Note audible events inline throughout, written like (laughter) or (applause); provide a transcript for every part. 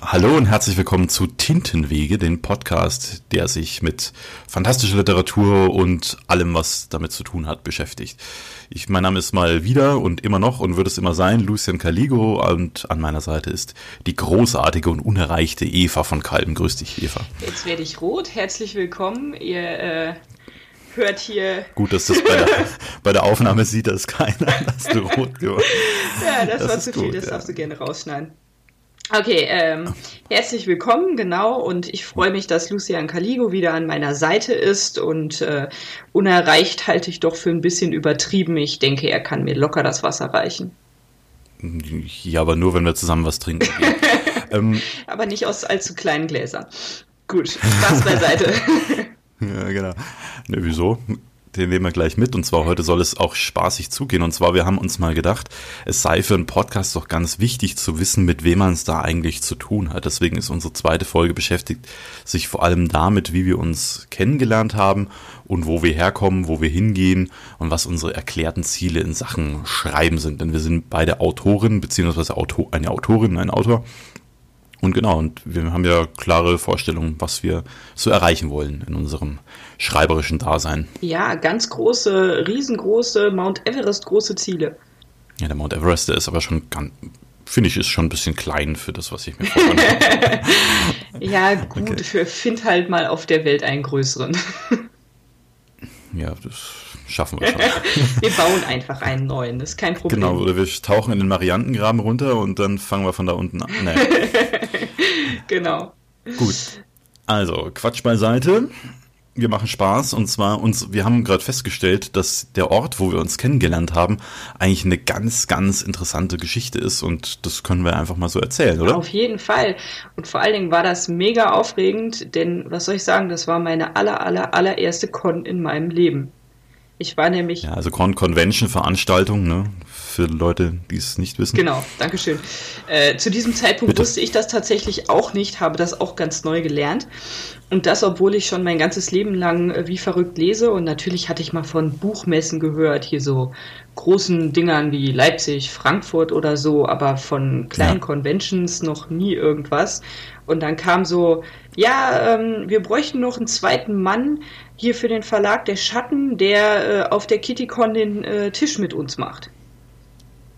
Hallo und herzlich willkommen zu Tintenwege, dem Podcast, der sich mit fantastischer Literatur und allem, was damit zu tun hat, beschäftigt. Ich, mein Name ist mal wieder und immer noch und wird es immer sein, Lucian Caligo und an meiner Seite ist die großartige und unerreichte Eva von Kalben. Grüß dich, Eva. Jetzt werde ich rot. Herzlich willkommen. Ihr äh, hört hier. Gut, dass das bei der, (laughs) bei der Aufnahme sieht das keiner, dass du rot geworden Ja, das, das war zu viel, das ja. darfst du gerne rausschneiden. Okay, ähm, herzlich willkommen, genau. Und ich freue mich, dass Lucian Caligo wieder an meiner Seite ist. Und äh, unerreicht halte ich doch für ein bisschen übertrieben. Ich denke, er kann mir locker das Wasser reichen. Ja, aber nur, wenn wir zusammen was trinken. (laughs) ähm, aber nicht aus allzu kleinen Gläsern. Gut, Spaß beiseite. (laughs) ja, genau. Ne, wieso? Den nehmen wir gleich mit. Und zwar heute soll es auch spaßig zugehen. Und zwar, wir haben uns mal gedacht, es sei für einen Podcast doch ganz wichtig zu wissen, mit wem man es da eigentlich zu tun hat. Deswegen ist unsere zweite Folge beschäftigt sich vor allem damit, wie wir uns kennengelernt haben und wo wir herkommen, wo wir hingehen und was unsere erklärten Ziele in Sachen Schreiben sind. Denn wir sind beide Autoren, beziehungsweise Autor, eine Autorin, ein Autor und genau, und wir haben ja klare Vorstellungen, was wir so erreichen wollen in unserem schreiberischen Dasein. Ja, ganz große, riesengroße, Mount Everest große Ziele. Ja, der Mount Everest, der ist aber schon ganz, finde ich, ist schon ein bisschen klein für das, was ich mir vorstelle. (laughs) ja, gut, okay. find halt mal auf der Welt einen größeren. (laughs) ja, das schaffen wir schon. (laughs) wir bauen einfach einen neuen, das ist kein Problem. Genau, oder wir tauchen in den Mariantengraben runter und dann fangen wir von da unten an. Nee. Genau. Gut. Also, Quatsch beiseite. Wir machen Spaß und zwar uns, wir haben gerade festgestellt, dass der Ort, wo wir uns kennengelernt haben, eigentlich eine ganz, ganz interessante Geschichte ist und das können wir einfach mal so erzählen, oder? Auf jeden Fall. Und vor allen Dingen war das mega aufregend, denn was soll ich sagen, das war meine aller, aller, allererste Con in meinem Leben. Ich war nämlich. Ja, also Con Convention-Veranstaltung, ne? Für Leute, die es nicht wissen. Genau, Dankeschön. Äh, zu diesem Zeitpunkt Bitte. wusste ich das tatsächlich auch nicht, habe das auch ganz neu gelernt. Und das, obwohl ich schon mein ganzes Leben lang äh, wie verrückt lese. Und natürlich hatte ich mal von Buchmessen gehört, hier so großen Dingern wie Leipzig, Frankfurt oder so, aber von kleinen ja. Conventions noch nie irgendwas. Und dann kam so, ja, ähm, wir bräuchten noch einen zweiten Mann hier für den Verlag Der Schatten, der äh, auf der KittyCon den äh, Tisch mit uns macht.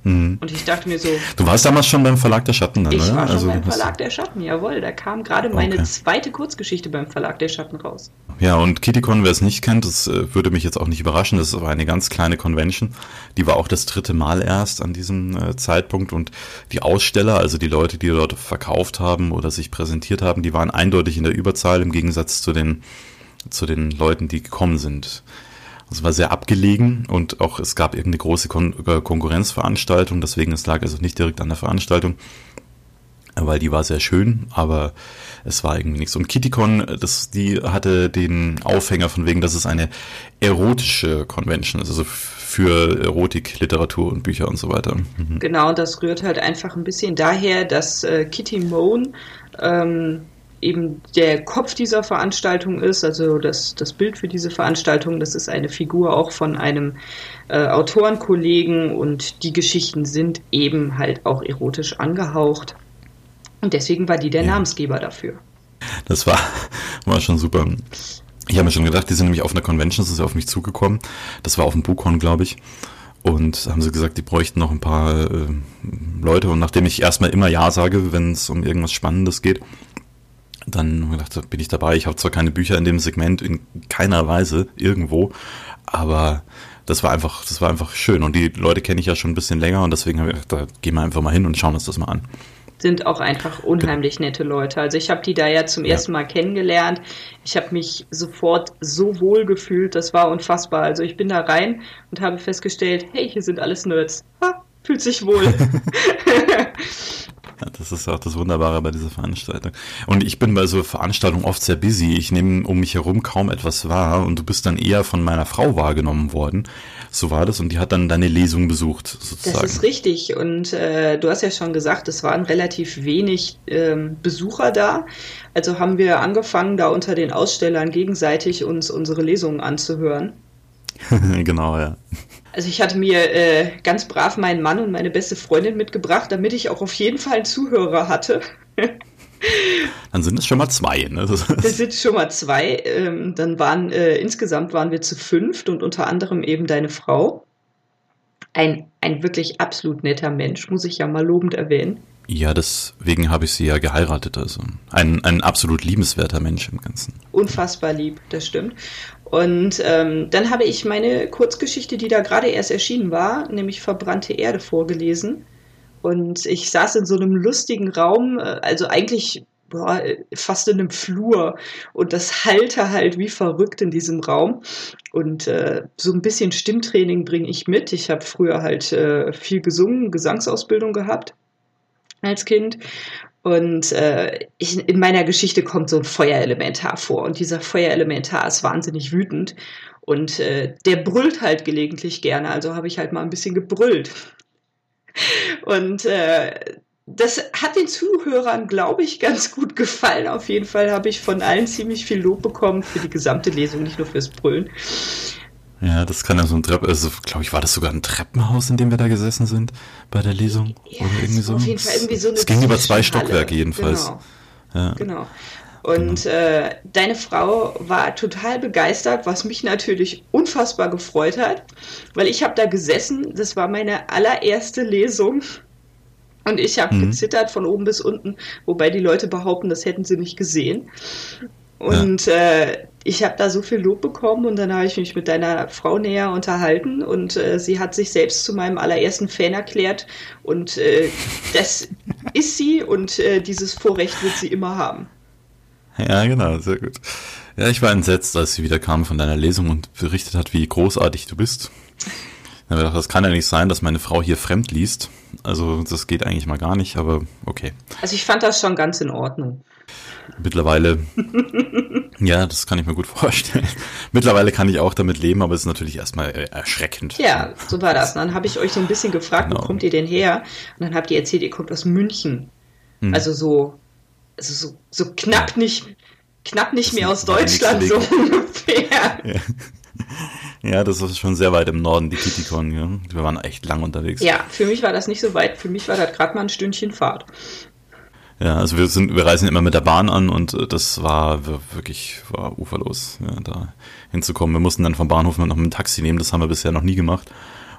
Mhm. Und ich dachte mir so. Du warst damals schon beim Verlag der Schatten, dann, ich oder? war schon also, beim Verlag der Schatten, jawohl. Da kam gerade meine okay. zweite Kurzgeschichte beim Verlag der Schatten raus. Ja, und KittyCon, wer es nicht kennt, das äh, würde mich jetzt auch nicht überraschen. Das war eine ganz kleine Convention. Die war auch das dritte Mal erst an diesem äh, Zeitpunkt. Und die Aussteller, also die Leute, die dort verkauft haben oder sich präsentiert haben, die waren eindeutig in der Überzahl im Gegensatz zu den, zu den Leuten, die gekommen sind. Es war sehr abgelegen und auch es gab irgendeine große Kon äh, Konkurrenzveranstaltung, deswegen es lag also nicht direkt an der Veranstaltung, weil die war sehr schön, aber es war irgendwie nichts. Und KittyCon, das, die hatte den Aufhänger von wegen, dass es eine erotische Convention ist, also für Erotik, Literatur und Bücher und so weiter. Mhm. Genau, das rührt halt einfach ein bisschen daher, dass äh, Kitty Moan ähm, eben der Kopf dieser Veranstaltung ist, also das, das Bild für diese Veranstaltung, das ist eine Figur auch von einem äh, Autorenkollegen und die Geschichten sind eben halt auch erotisch angehaucht. Und deswegen war die der ja. Namensgeber dafür. Das war, war schon super. Ich habe mir schon gedacht, die sind nämlich auf einer Convention, das ist auf mich zugekommen. Das war auf dem Buchhorn, glaube ich. Und haben sie gesagt, die bräuchten noch ein paar äh, Leute. Und nachdem ich erstmal immer Ja sage, wenn es um irgendwas Spannendes geht, dann gedacht, bin ich dabei. Ich habe zwar keine Bücher in dem Segment in keiner Weise irgendwo, aber das war einfach, das war einfach schön. Und die Leute kenne ich ja schon ein bisschen länger und deswegen habe ich gedacht, da gehen wir einfach mal hin und schauen uns das mal an. Sind auch einfach unheimlich nette Leute. Also ich habe die da ja zum ja. ersten Mal kennengelernt. Ich habe mich sofort so wohl gefühlt, das war unfassbar. Also ich bin da rein und habe festgestellt, hey, hier sind alles Nerds. Ha, fühlt sich wohl. (laughs) (laughs) Das ist auch das Wunderbare bei dieser Veranstaltung. Und ich bin bei so Veranstaltungen oft sehr busy. Ich nehme um mich herum kaum etwas wahr und du bist dann eher von meiner Frau wahrgenommen worden. So war das und die hat dann deine Lesung besucht, sozusagen. Das ist richtig und äh, du hast ja schon gesagt, es waren relativ wenig ähm, Besucher da. Also haben wir angefangen, da unter den Ausstellern gegenseitig uns unsere Lesungen anzuhören. (laughs) genau, ja. Also ich hatte mir äh, ganz brav meinen Mann und meine beste Freundin mitgebracht, damit ich auch auf jeden Fall einen Zuhörer hatte. (laughs) Dann sind es schon mal zwei. Ne? Das sind schon mal zwei. Ähm, dann waren äh, insgesamt waren wir zu fünft und unter anderem eben deine Frau. Ein, ein wirklich absolut netter Mensch, muss ich ja mal lobend erwähnen. Ja, deswegen habe ich sie ja geheiratet. Also ein, ein absolut liebenswerter Mensch im Ganzen. Unfassbar lieb, das stimmt. Und ähm, dann habe ich meine Kurzgeschichte, die da gerade erst erschienen war, nämlich Verbrannte Erde, vorgelesen. Und ich saß in so einem lustigen Raum, äh, also eigentlich boah, fast in einem Flur. Und das halte halt wie verrückt in diesem Raum. Und äh, so ein bisschen Stimmtraining bringe ich mit. Ich habe früher halt äh, viel gesungen, Gesangsausbildung gehabt als Kind. Und äh, ich, in meiner Geschichte kommt so ein Feuerelementar vor. Und dieser Feuerelementar ist wahnsinnig wütend. Und äh, der brüllt halt gelegentlich gerne. Also habe ich halt mal ein bisschen gebrüllt. Und äh, das hat den Zuhörern, glaube ich, ganz gut gefallen. Auf jeden Fall habe ich von allen ziemlich viel Lob bekommen für die gesamte Lesung, nicht nur fürs Brüllen. Ja, das kann ja so ein Trepp, also glaube ich, war das sogar ein Treppenhaus, in dem wir da gesessen sind bei der Lesung ja, oder irgendwie so. Auf jeden Fall irgendwie so eine Es ging über zwei Stockwerke jedenfalls. Genau. Ja. genau. Und genau. Äh, deine Frau war total begeistert, was mich natürlich unfassbar gefreut hat, weil ich habe da gesessen, das war meine allererste Lesung und ich habe mhm. gezittert von oben bis unten, wobei die Leute behaupten, das hätten sie nicht gesehen. Und ja. äh, ich habe da so viel Lob bekommen und dann habe ich mich mit deiner Frau näher unterhalten und äh, sie hat sich selbst zu meinem allerersten Fan erklärt und äh, das ist sie und äh, dieses Vorrecht wird sie immer haben. Ja, genau, sehr gut. Ja, ich war entsetzt, als sie wieder kam von deiner Lesung und berichtet hat, wie großartig du bist. Dann habe ich gedacht, das kann ja nicht sein, dass meine Frau hier fremd liest. Also das geht eigentlich mal gar nicht, aber okay. Also ich fand das schon ganz in Ordnung. Mittlerweile, (laughs) ja, das kann ich mir gut vorstellen. (laughs) Mittlerweile kann ich auch damit leben, aber es ist natürlich erstmal äh, erschreckend. Ja, so war das. Und dann habe ich euch so ein bisschen gefragt, genau. wo kommt ihr denn her? Und dann habt ihr erzählt, ihr kommt aus München. Hm. Also so, also so, so knapp nicht, knapp nicht mehr aus Deutschland, so ungefähr. Ja. Ja, das ist schon sehr weit im Norden, die Kitikon. Ja. Wir waren echt lang unterwegs. Ja, für mich war das nicht so weit. Für mich war das gerade mal ein Stündchen Fahrt. Ja, also wir sind, wir reisen immer mit der Bahn an und äh, das war wirklich war uferlos, ja, da hinzukommen. Wir mussten dann vom Bahnhof noch mit dem Taxi nehmen, das haben wir bisher noch nie gemacht,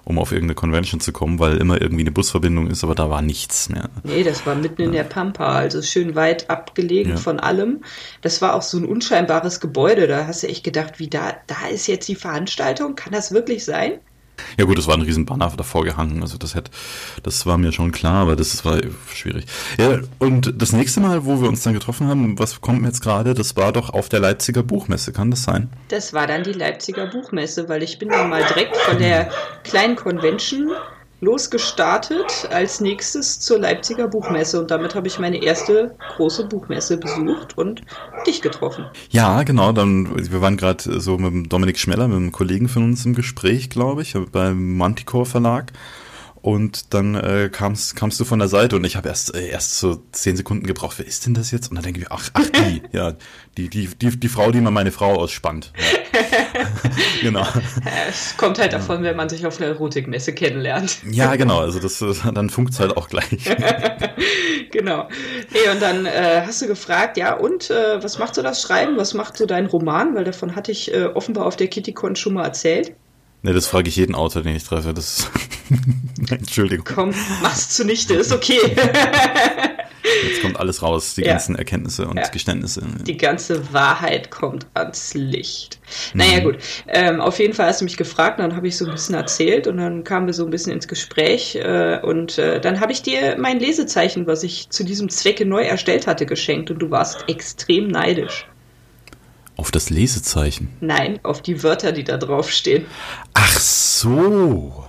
um auf irgendeine Convention zu kommen, weil immer irgendwie eine Busverbindung ist, aber da war nichts mehr. Nee, das war mitten ja. in der Pampa, also schön weit abgelegen ja. von allem. Das war auch so ein unscheinbares Gebäude, da hast du echt gedacht, wie da, da ist jetzt die Veranstaltung, kann das wirklich sein? Ja gut, es war ein riesen Banner davor gehangen, also das hätte, das war mir schon klar, aber das war schwierig. Ja, und das nächste Mal, wo wir uns dann getroffen haben, was kommt mir jetzt gerade, das war doch auf der Leipziger Buchmesse, kann das sein? Das war dann die Leipziger Buchmesse, weil ich bin dann mal direkt von der kleinen Convention losgestartet als nächstes zur Leipziger Buchmesse und damit habe ich meine erste große Buchmesse besucht und dich getroffen. Ja, genau. Dann wir waren gerade so mit Dominik Schmeller, mit einem Kollegen von uns im Gespräch, glaube ich, beim Manticore Verlag. Und dann äh, kamst, kamst du von der Seite und ich habe erst äh, erst so zehn Sekunden gebraucht. Wer ist denn das jetzt? Und dann denke ich, ach, ach die, (laughs) ja, die, die, die, die Frau, die mal meine Frau ausspannt. Ja. (laughs) genau. Es kommt halt davon, wenn man sich auf einer Erotikmesse kennenlernt. ja, genau. Also das, (laughs) dann funkt es halt auch gleich. genau. Hey, und dann äh, hast du gefragt, ja, und äh, was macht so das Schreiben? Was macht so dein Roman? Weil davon hatte ich äh, offenbar auf der KittyCon schon mal erzählt. Ne, das frage ich jeden Autor, den ich treffe. Das (laughs) Entschuldigung. Komm, mach's zunichte, ist okay. Jetzt kommt alles raus, die ja. ganzen Erkenntnisse und ja. Geständnisse. Die ganze Wahrheit kommt ans Licht. Naja, mhm. gut. Ähm, auf jeden Fall hast du mich gefragt, und dann habe ich so ein bisschen erzählt und dann kamen wir so ein bisschen ins Gespräch äh, und äh, dann habe ich dir mein Lesezeichen, was ich zu diesem Zwecke neu erstellt hatte, geschenkt und du warst extrem neidisch. Auf das Lesezeichen? Nein, auf die Wörter, die da draufstehen. Ach so.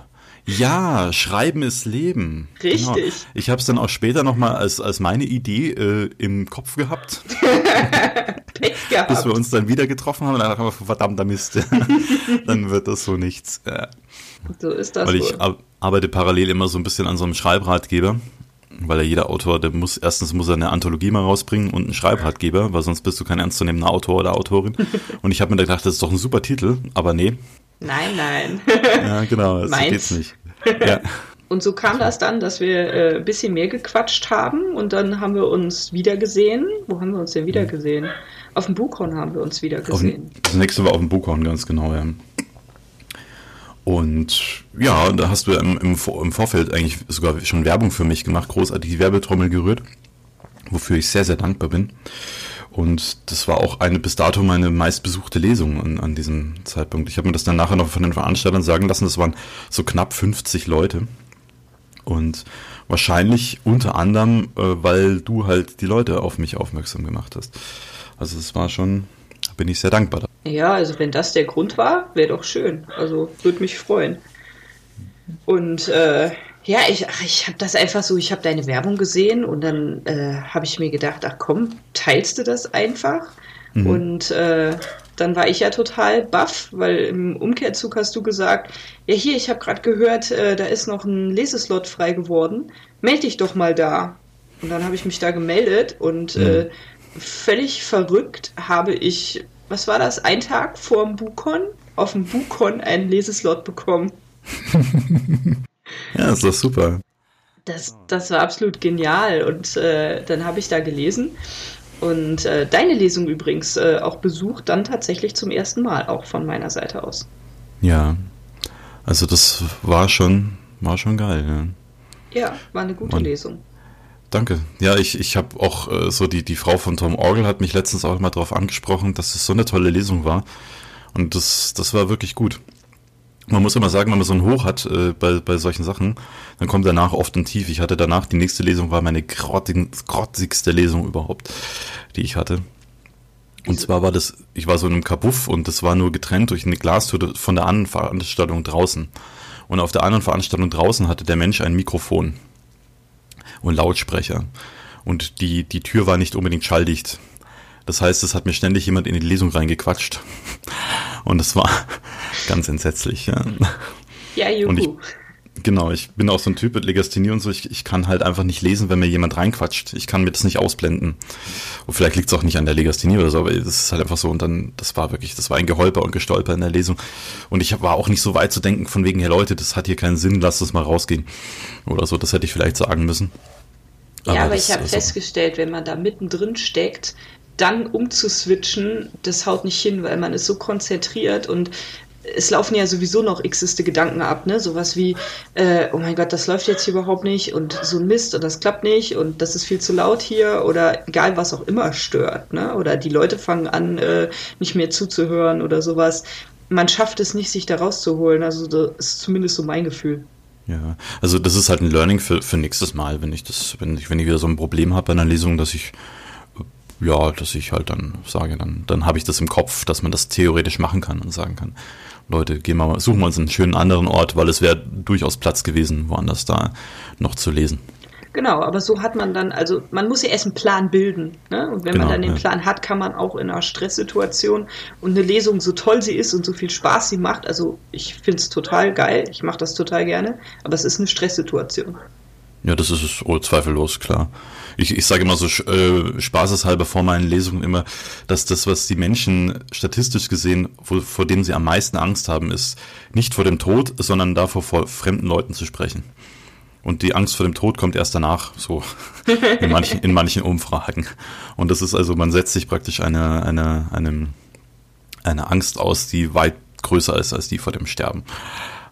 Ja, Schreiben ist Leben. Richtig. Genau. Ich habe es dann auch später nochmal als, als meine Idee äh, im Kopf gehabt. (laughs) Pech gehabt. Bis wir uns dann wieder getroffen haben. Und dann haben wir, verdammter Mist. (laughs) dann wird das so nichts. So ist das Weil wohl. ich arbeite parallel immer so ein bisschen an so einem Schreibratgeber weil ja jeder Autor, der muss, erstens muss er eine Anthologie mal rausbringen und einen Schreibratgeber, weil sonst bist du kein ernstzunehmender Autor oder Autorin. (laughs) und ich habe mir gedacht, das ist doch ein super Titel, aber nee. Nein, nein. (laughs) ja, genau, so geht's nicht. (laughs) Ja. Und so kam das dann, dass wir äh, ein bisschen mehr gequatscht haben und dann haben wir uns wieder gesehen. Wo haben wir uns denn wieder gesehen? Auf dem Buchhorn haben wir uns wieder gesehen. Auf, das nächste war auf dem Buchhorn, ganz genau, ja. Und ja, da hast du im, im, im, Vorfeld eigentlich sogar schon Werbung für mich gemacht, großartig die Werbetrommel gerührt, wofür ich sehr, sehr dankbar bin. Und das war auch eine bis dato meine meistbesuchte Lesung an, an diesem Zeitpunkt. Ich habe mir das dann nachher noch von den Veranstaltern sagen lassen, das waren so knapp 50 Leute. Und wahrscheinlich unter anderem, äh, weil du halt die Leute auf mich aufmerksam gemacht hast. Also es war schon, bin ich sehr dankbar. Ja, also wenn das der Grund war, wäre doch schön. Also würde mich freuen. Und äh, ja, ich, ich habe das einfach so, ich habe deine Werbung gesehen und dann äh, habe ich mir gedacht, ach komm, teilst du das einfach? Mhm. Und äh, dann war ich ja total baff, weil im Umkehrzug hast du gesagt, ja hier, ich habe gerade gehört, äh, da ist noch ein Leseslot frei geworden. Meld dich doch mal da. Und dann habe ich mich da gemeldet und mhm. äh, völlig verrückt habe ich, was war das, ein Tag vor dem Bukon, auf dem Bukon einen Leseslot bekommen. (laughs) ja, ist doch super. Das, das war absolut genial. Und äh, dann habe ich da gelesen und äh, deine Lesung übrigens äh, auch besucht, dann tatsächlich zum ersten Mal, auch von meiner Seite aus. Ja, also das war schon, war schon geil. Ja, ja war eine gute und, Lesung. Danke. Ja, ich, ich habe auch äh, so die, die Frau von Tom Orgel hat mich letztens auch mal darauf angesprochen, dass es so eine tolle Lesung war. Und das, das war wirklich gut. Man muss immer sagen, wenn man so ein Hoch hat äh, bei, bei solchen Sachen, dann kommt danach oft ein Tief. Ich hatte danach, die nächste Lesung war meine grotzigste Lesung überhaupt, die ich hatte. Und zwar war das, ich war so in einem Kabuff und das war nur getrennt durch eine Glastür von der anderen Veranstaltung draußen. Und auf der anderen Veranstaltung draußen hatte der Mensch ein Mikrofon und Lautsprecher. Und die, die Tür war nicht unbedingt schalldicht. Das heißt, es hat mir ständig jemand in die Lesung reingequatscht. Und das war (laughs) ganz entsetzlich. Ja, ja juhu. Genau, ich bin auch so ein Typ mit Legasthenie und so. Ich, ich kann halt einfach nicht lesen, wenn mir jemand reinquatscht. Ich kann mir das nicht ausblenden. Und vielleicht liegt es auch nicht an der Legasthenie oder so, aber das ist halt einfach so. Und dann, das war wirklich, das war ein Geholper und Gestolper in der Lesung. Und ich war auch nicht so weit zu denken von wegen, hey Leute, das hat hier keinen Sinn, lasst es mal rausgehen. Oder so, das hätte ich vielleicht sagen müssen. Aber ja, aber ich habe also, festgestellt, wenn man da mittendrin steckt, dann umzuswitchen, das haut nicht hin, weil man ist so konzentriert und es laufen ja sowieso noch xiste Gedanken ab, ne? Sowas wie, äh, oh mein Gott, das läuft jetzt hier überhaupt nicht und so ein Mist und das klappt nicht und das ist viel zu laut hier oder egal was auch immer stört, ne? Oder die Leute fangen an, äh, nicht mehr zuzuhören oder sowas. Man schafft es nicht, sich da rauszuholen. Also das ist zumindest so mein Gefühl. Ja, also das ist halt ein Learning für, für nächstes Mal, wenn ich das, wenn ich, wenn ich wieder so ein Problem habe bei einer Lesung, dass ich ja, dass ich halt dann sage, dann, dann habe ich das im Kopf, dass man das theoretisch machen kann und sagen kann, Leute, gehen wir mal, suchen wir uns einen schönen anderen Ort, weil es wäre durchaus Platz gewesen, woanders da noch zu lesen. Genau, aber so hat man dann, also man muss ja erst einen Plan bilden. Ne? Und wenn genau, man dann den ja. Plan hat, kann man auch in einer Stresssituation und eine Lesung, so toll sie ist und so viel Spaß sie macht, also ich finde es total geil, ich mache das total gerne, aber es ist eine Stresssituation. Ja, das ist es oh, zweifellos, klar. Ich, ich sage immer so äh, spaßeshalber vor meinen Lesungen immer, dass das, was die Menschen statistisch gesehen, wo, vor denen sie am meisten Angst haben, ist nicht vor dem Tod, sondern davor, vor fremden Leuten zu sprechen. Und die Angst vor dem Tod kommt erst danach, so (laughs) in manchen, in manchen Umfragen. Und das ist also, man setzt sich praktisch eine, eine, eine, eine Angst aus, die weit größer ist als die vor dem Sterben.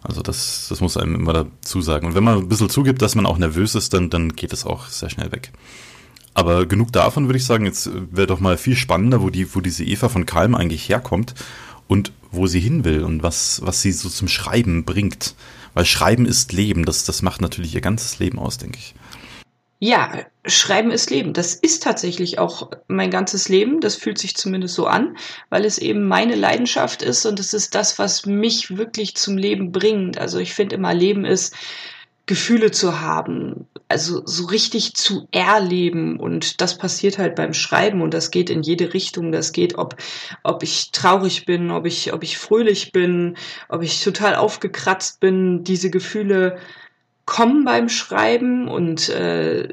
Also das, das muss einem immer dazu sagen. Und wenn man ein bisschen zugibt, dass man auch nervös ist, dann, dann geht es auch sehr schnell weg. Aber genug davon würde ich sagen, jetzt wäre doch mal viel spannender, wo, die, wo diese Eva von Kalm eigentlich herkommt und wo sie hin will und was, was sie so zum Schreiben bringt. Weil Schreiben ist Leben, das, das macht natürlich ihr ganzes Leben aus, denke ich. Ja, Schreiben ist Leben. Das ist tatsächlich auch mein ganzes Leben. Das fühlt sich zumindest so an, weil es eben meine Leidenschaft ist und es ist das, was mich wirklich zum Leben bringt. Also ich finde immer, Leben ist Gefühle zu haben, also so richtig zu erleben und das passiert halt beim Schreiben und das geht in jede Richtung. Das geht, ob, ob ich traurig bin, ob ich, ob ich fröhlich bin, ob ich total aufgekratzt bin. Diese Gefühle kommen beim Schreiben und äh,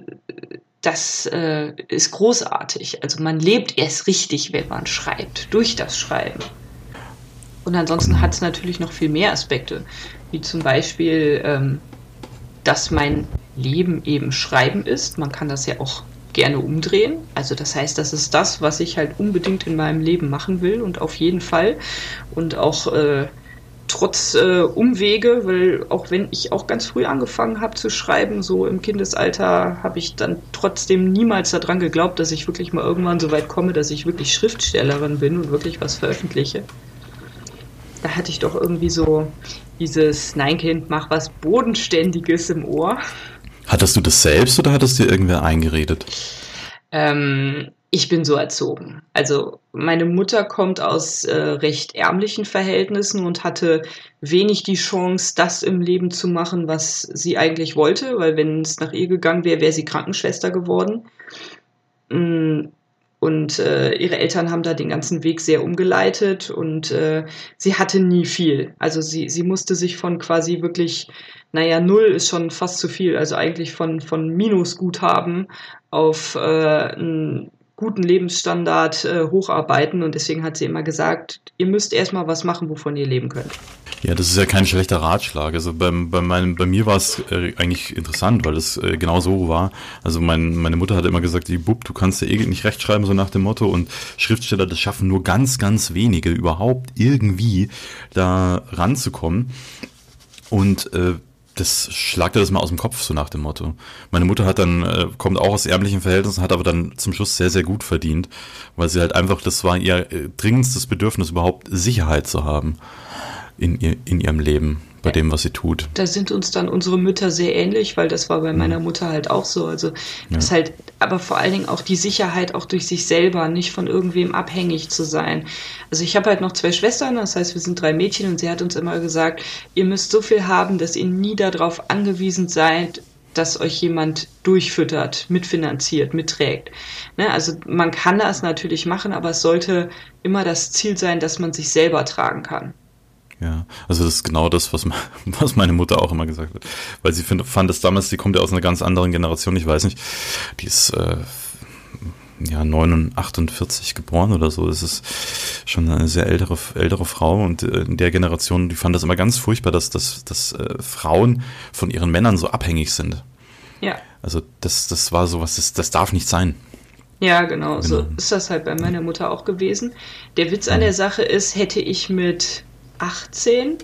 das äh, ist großartig. Also man lebt erst richtig, wenn man schreibt, durch das Schreiben. Und ansonsten hat es natürlich noch viel mehr Aspekte, wie zum Beispiel, ähm, dass mein Leben eben Schreiben ist. Man kann das ja auch gerne umdrehen. Also das heißt, das ist das, was ich halt unbedingt in meinem Leben machen will und auf jeden Fall. Und auch äh, trotz äh, Umwege, weil auch wenn ich auch ganz früh angefangen habe zu schreiben, so im Kindesalter, habe ich dann trotzdem niemals daran geglaubt, dass ich wirklich mal irgendwann so weit komme, dass ich wirklich Schriftstellerin bin und wirklich was veröffentliche. Da hatte ich doch irgendwie so dieses Nein Kind, mach was Bodenständiges im Ohr. Hattest du das selbst oder hattest dir irgendwer eingeredet? Ähm, ich bin so erzogen. Also meine Mutter kommt aus äh, recht ärmlichen Verhältnissen und hatte wenig die Chance, das im Leben zu machen, was sie eigentlich wollte, weil wenn es nach ihr gegangen wäre, wäre sie Krankenschwester geworden. Mm, und äh, ihre Eltern haben da den ganzen Weg sehr umgeleitet und äh, sie hatte nie viel. Also sie, sie musste sich von quasi wirklich, naja, null ist schon fast zu viel, also eigentlich von, von Minusguthaben auf äh, ein guten Lebensstandard äh, hocharbeiten und deswegen hat sie immer gesagt, ihr müsst erstmal was machen, wovon ihr leben könnt. Ja, das ist ja kein schlechter Ratschlag. Also beim, bei, meinem, bei mir war es äh, eigentlich interessant, weil es äh, genau so war. Also mein, meine Mutter hat immer gesagt, die Bub, du kannst ja eh nicht rechtschreiben, so nach dem Motto. Und Schriftsteller, das schaffen nur ganz, ganz wenige überhaupt irgendwie da ranzukommen. Und äh, das schlagt er das mal aus dem Kopf, so nach dem Motto. Meine Mutter hat dann, äh, kommt auch aus ärmlichen Verhältnissen, hat aber dann zum Schluss sehr, sehr gut verdient, weil sie halt einfach, das war ihr äh, dringendstes Bedürfnis, überhaupt Sicherheit zu haben in, ihr, in ihrem Leben bei dem, was sie tut. Da sind uns dann unsere Mütter sehr ähnlich, weil das war bei meiner Mutter halt auch so. Also das ja. halt, aber vor allen Dingen auch die Sicherheit auch durch sich selber, nicht von irgendwem abhängig zu sein. Also ich habe halt noch zwei Schwestern, das heißt, wir sind drei Mädchen und sie hat uns immer gesagt, ihr müsst so viel haben, dass ihr nie darauf angewiesen seid, dass euch jemand durchfüttert, mitfinanziert, mitträgt. Ne? Also man kann das natürlich machen, aber es sollte immer das Ziel sein, dass man sich selber tragen kann. Ja, also das ist genau das, was, (laughs) was meine Mutter auch immer gesagt hat. Weil sie find, fand es damals, sie kommt ja aus einer ganz anderen Generation, ich weiß nicht, die ist äh, ja 48 geboren oder so. Das ist schon eine sehr ältere, ältere Frau und äh, in der Generation, die fand das immer ganz furchtbar, dass, dass, dass äh, Frauen von ihren Männern so abhängig sind. Ja. Also das, das war so was, das, das darf nicht sein. Ja, genau, genau, so ist das halt bei meiner Mutter auch gewesen. Der Witz an der Sache ist, hätte ich mit 18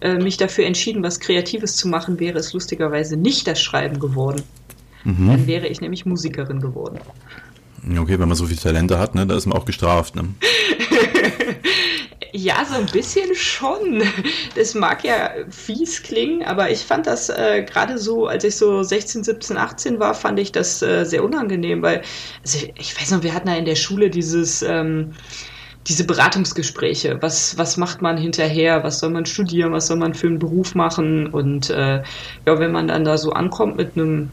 äh, mich dafür entschieden, was Kreatives zu machen, wäre es lustigerweise nicht das Schreiben geworden. Mhm. Dann wäre ich nämlich Musikerin geworden. Okay, wenn man so viele Talente hat, ne, da ist man auch gestraft. Ne? (laughs) ja, so ein bisschen schon. Das mag ja fies klingen, aber ich fand das äh, gerade so, als ich so 16, 17, 18 war, fand ich das äh, sehr unangenehm, weil also ich, ich, weiß noch, wir hatten ja in der Schule dieses ähm, diese Beratungsgespräche, was, was macht man hinterher, was soll man studieren, was soll man für einen Beruf machen und äh, ja, wenn man dann da so ankommt mit einem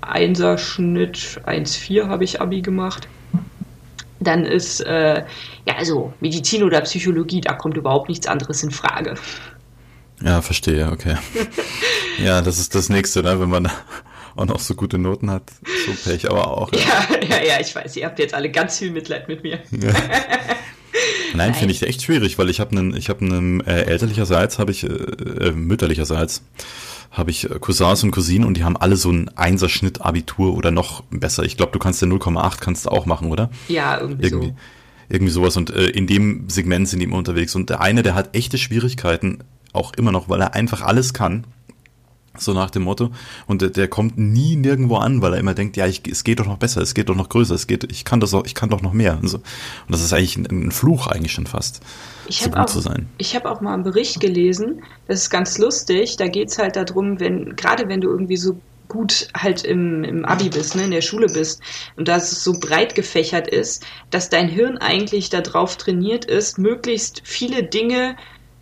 Einserschnitt, 1,4 habe ich Abi gemacht, dann ist, äh, ja, also Medizin oder Psychologie, da kommt überhaupt nichts anderes in Frage. Ja, verstehe, okay. (laughs) ja, das ist das Nächste, ne? wenn man auch noch so gute Noten hat. So Pech aber auch. Ja. (laughs) ja, ja, ja, ich weiß, ihr habt jetzt alle ganz viel Mitleid mit mir. Ja. (laughs) Nein, finde ich echt schwierig, weil ich habe einen, ich habe einen äh, elterlicherseits, habe ich äh, äh, mütterlicherseits habe ich äh, Cousins und Cousinen und die haben alle so einen Einserschnitt Abitur oder noch besser. Ich glaube, du kannst ja 0,8 kannst du auch machen, oder? Ja, irgendwie, irgendwie so. Irgendwie sowas und äh, in dem Segment sind die immer unterwegs und der eine, der hat echte Schwierigkeiten auch immer noch, weil er einfach alles kann so nach dem Motto. Und der, der, kommt nie nirgendwo an, weil er immer denkt, ja, ich, es geht doch noch besser, es geht doch noch größer, es geht, ich kann das auch, ich kann doch noch mehr. Und, so. und das ist eigentlich ein, ein, Fluch eigentlich schon fast, ich so gut auch, zu sein. Ich habe auch mal einen Bericht gelesen, das ist ganz lustig, da geht es halt darum, wenn, gerade wenn du irgendwie so gut halt im, im Abi bist, ne, in der Schule bist und dass es so breit gefächert ist, dass dein Hirn eigentlich darauf trainiert ist, möglichst viele Dinge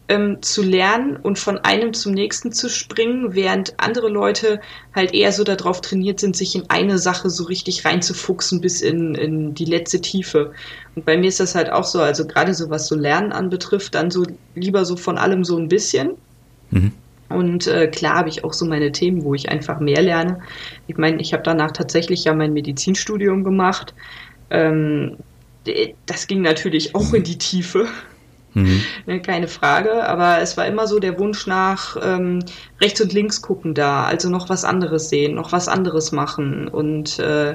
ähm, zu lernen und von einem zum nächsten zu springen, während andere Leute halt eher so darauf trainiert sind, sich in eine Sache so richtig reinzufuchsen bis in, in die letzte Tiefe. Und bei mir ist das halt auch so, also gerade so was so Lernen anbetrifft, dann so lieber so von allem so ein bisschen. Mhm. Und äh, klar habe ich auch so meine Themen, wo ich einfach mehr lerne. Ich meine, ich habe danach tatsächlich ja mein Medizinstudium gemacht. Ähm, das ging natürlich auch in die Tiefe. Mhm. Ne, keine Frage. Aber es war immer so der Wunsch nach ähm, rechts und links gucken da, also noch was anderes sehen, noch was anderes machen. Und äh,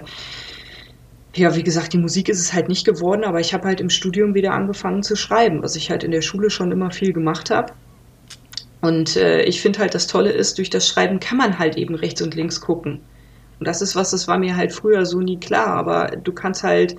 ja, wie gesagt, die Musik ist es halt nicht geworden, aber ich habe halt im Studium wieder angefangen zu schreiben, was ich halt in der Schule schon immer viel gemacht habe. Und äh, ich finde halt, das Tolle ist, durch das Schreiben kann man halt eben rechts und links gucken. Und das ist was, das war mir halt früher so nie klar, aber du kannst halt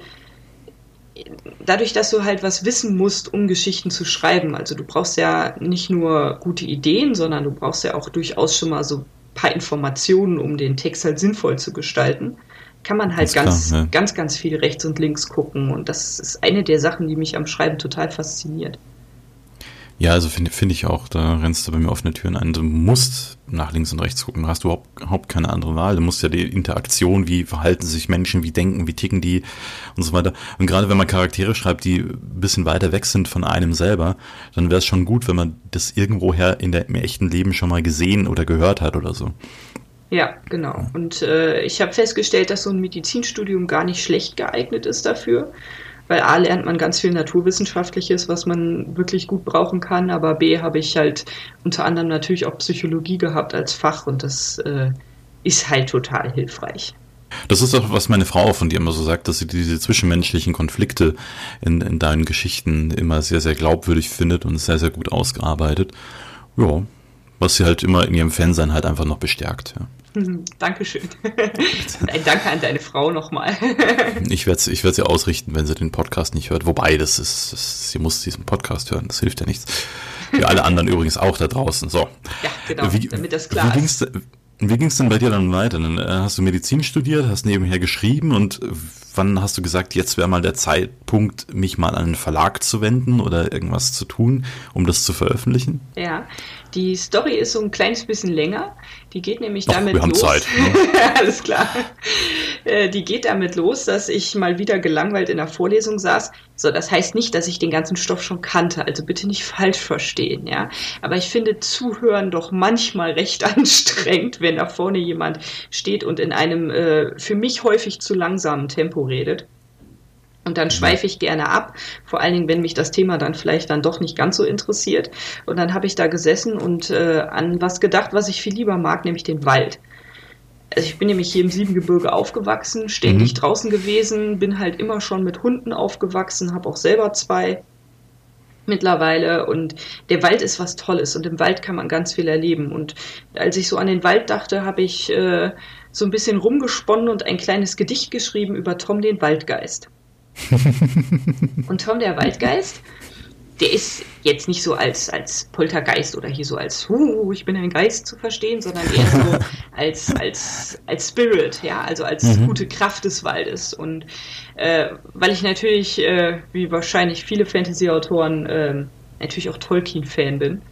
dadurch, dass du halt was wissen musst, um Geschichten zu schreiben. Also du brauchst ja nicht nur gute Ideen, sondern du brauchst ja auch durchaus schon mal so ein paar Informationen, um den Text halt sinnvoll zu gestalten. Kann man halt ganz, klar, ne? ganz, ganz viel rechts und links gucken. Und das ist eine der Sachen, die mich am Schreiben total fasziniert. Ja, also finde find ich auch, da rennst du bei mir offene Türen ein. Du musst nach links und rechts gucken. Hast du überhaupt, überhaupt keine andere Wahl. Du musst ja die Interaktion, wie verhalten sich Menschen, wie denken, wie ticken die und so weiter. Und gerade wenn man Charaktere schreibt, die ein bisschen weiter weg sind von einem selber, dann wäre es schon gut, wenn man das irgendwoher in der, im echten Leben schon mal gesehen oder gehört hat oder so. Ja, genau. Und äh, ich habe festgestellt, dass so ein Medizinstudium gar nicht schlecht geeignet ist dafür weil A lernt man ganz viel Naturwissenschaftliches, was man wirklich gut brauchen kann, aber B habe ich halt unter anderem natürlich auch Psychologie gehabt als Fach und das äh, ist halt total hilfreich. Das ist auch, was meine Frau von dir immer so sagt, dass sie diese zwischenmenschlichen Konflikte in, in deinen Geschichten immer sehr, sehr glaubwürdig findet und sehr, sehr gut ausgearbeitet. Ja, was sie halt immer in ihrem Fansein halt einfach noch bestärkt. Ja. (laughs) Dankeschön. (laughs) Ein Danke an deine Frau nochmal. (laughs) ich werde ich werd sie ausrichten, wenn sie den Podcast nicht hört. Wobei, das ist, das, sie muss diesen Podcast hören, das hilft ja nichts. Für alle anderen übrigens auch da draußen. So. Ja, genau, wie, damit das klar wie ist. Wie ging es denn bei dir dann weiter? Dann äh, hast du Medizin studiert, hast nebenher geschrieben und wann hast du gesagt, jetzt wäre mal der Zeitpunkt, mich mal an einen Verlag zu wenden oder irgendwas zu tun, um das zu veröffentlichen? Ja, die Story ist so ein kleines bisschen länger. Die geht nämlich Doch, damit wir haben los. Zeit. Ne? (laughs) Alles klar. Äh, die geht damit los, dass ich mal wieder gelangweilt in der Vorlesung saß. So, das heißt nicht, dass ich den ganzen Stoff schon kannte. Also bitte nicht falsch verstehen, ja. Aber ich finde Zuhören doch manchmal recht (laughs) anstrengend, wenn da vorne jemand steht und in einem äh, für mich häufig zu langsamen Tempo redet. Und dann schweife ich gerne ab, vor allen Dingen, wenn mich das Thema dann vielleicht dann doch nicht ganz so interessiert. Und dann habe ich da gesessen und äh, an was gedacht, was ich viel lieber mag, nämlich den Wald. Also ich bin nämlich hier im Siebengebirge aufgewachsen, ständig mhm. draußen gewesen, bin halt immer schon mit Hunden aufgewachsen, habe auch selber zwei mittlerweile und der Wald ist was Tolles und im Wald kann man ganz viel erleben. Und als ich so an den Wald dachte, habe ich äh, so ein bisschen rumgesponnen und ein kleines Gedicht geschrieben über Tom den Waldgeist. (laughs) und Tom der Waldgeist, der ist jetzt nicht so als, als Poltergeist oder hier so als, huh, ich bin ein Geist zu verstehen, sondern eher so (laughs) als, als, als Spirit, ja, also als mhm. gute Kraft des Waldes. Und äh, weil ich natürlich, äh, wie wahrscheinlich viele Fantasy-Autoren, äh, natürlich auch Tolkien-Fan bin.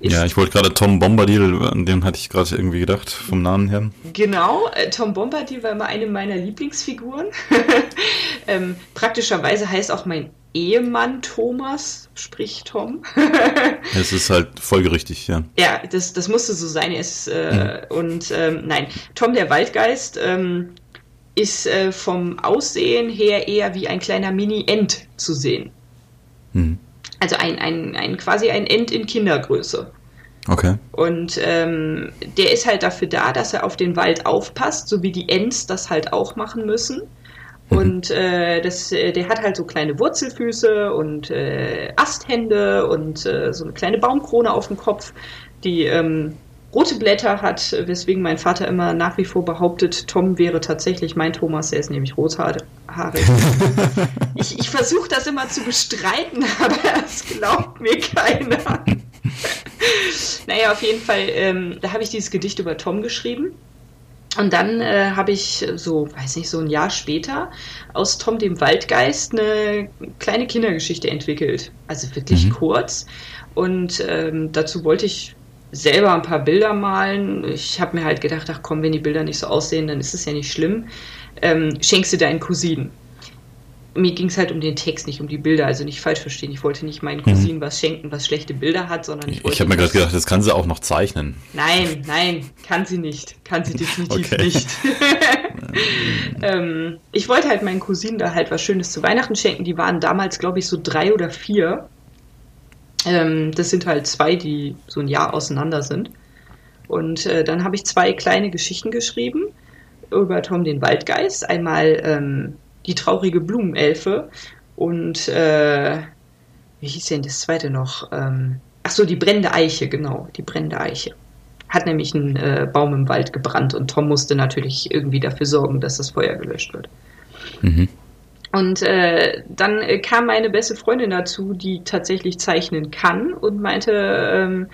Ja, ich wollte gerade Tom Bombadil, an den hatte ich gerade irgendwie gedacht, vom Namen her. Genau, äh, Tom Bombadil war immer eine meiner Lieblingsfiguren. (laughs) ähm, praktischerweise heißt auch mein Ehemann Thomas, sprich Tom. (laughs) es ist halt folgerichtig, ja. Ja, das, das musste so sein. Es, äh, mhm. Und ähm, nein, Tom der Waldgeist ähm, ist äh, vom Aussehen her eher wie ein kleiner Mini-Ent zu sehen. Mhm. Also ein, ein, ein quasi ein End in Kindergröße. Okay. Und ähm, der ist halt dafür da, dass er auf den Wald aufpasst, so wie die Ents das halt auch machen müssen. Mhm. Und äh, das, äh, der hat halt so kleine Wurzelfüße und äh, Asthände und äh, so eine kleine Baumkrone auf dem Kopf, die ähm, rote Blätter hat, weswegen mein Vater immer nach wie vor behauptet, Tom wäre tatsächlich mein Thomas, der ist nämlich rothaarig. (laughs) ich ich versuche das immer zu bestreiten, (laughs) aber es glaubt mir keiner. (laughs) naja, auf jeden Fall, ähm, da habe ich dieses Gedicht über Tom geschrieben. Und dann äh, habe ich so, weiß nicht, so ein Jahr später aus Tom dem Waldgeist eine kleine Kindergeschichte entwickelt. Also wirklich mhm. kurz. Und ähm, dazu wollte ich selber ein paar Bilder malen. Ich habe mir halt gedacht, ach komm, wenn die Bilder nicht so aussehen, dann ist es ja nicht schlimm. Ähm, schenkst du deinen Cousinen. Mir ging es halt um den Text, nicht um die Bilder, also nicht falsch verstehen. Ich wollte nicht meinen Cousinen mhm. was schenken, was schlechte Bilder hat, sondern ich wollte. Ich habe mir gerade gedacht, das kann sie auch noch zeichnen. Nein, nein, kann sie nicht. Kann sie definitiv okay. nicht. (laughs) (laughs) ähm, ich wollte halt meinen Cousinen da halt was Schönes zu Weihnachten schenken. Die waren damals, glaube ich, so drei oder vier. Ähm, das sind halt zwei, die so ein Jahr auseinander sind. Und äh, dann habe ich zwei kleine Geschichten geschrieben über Tom den Waldgeist. Einmal ähm, die traurige Blumenelfe und äh, wie hieß denn das zweite noch? Ähm, ach so, die brennende Eiche, genau, die brennende Eiche. Hat nämlich ein äh, Baum im Wald gebrannt und Tom musste natürlich irgendwie dafür sorgen, dass das Feuer gelöscht wird. Mhm. Und äh, dann äh, kam meine beste Freundin dazu, die tatsächlich zeichnen kann und meinte, ähm,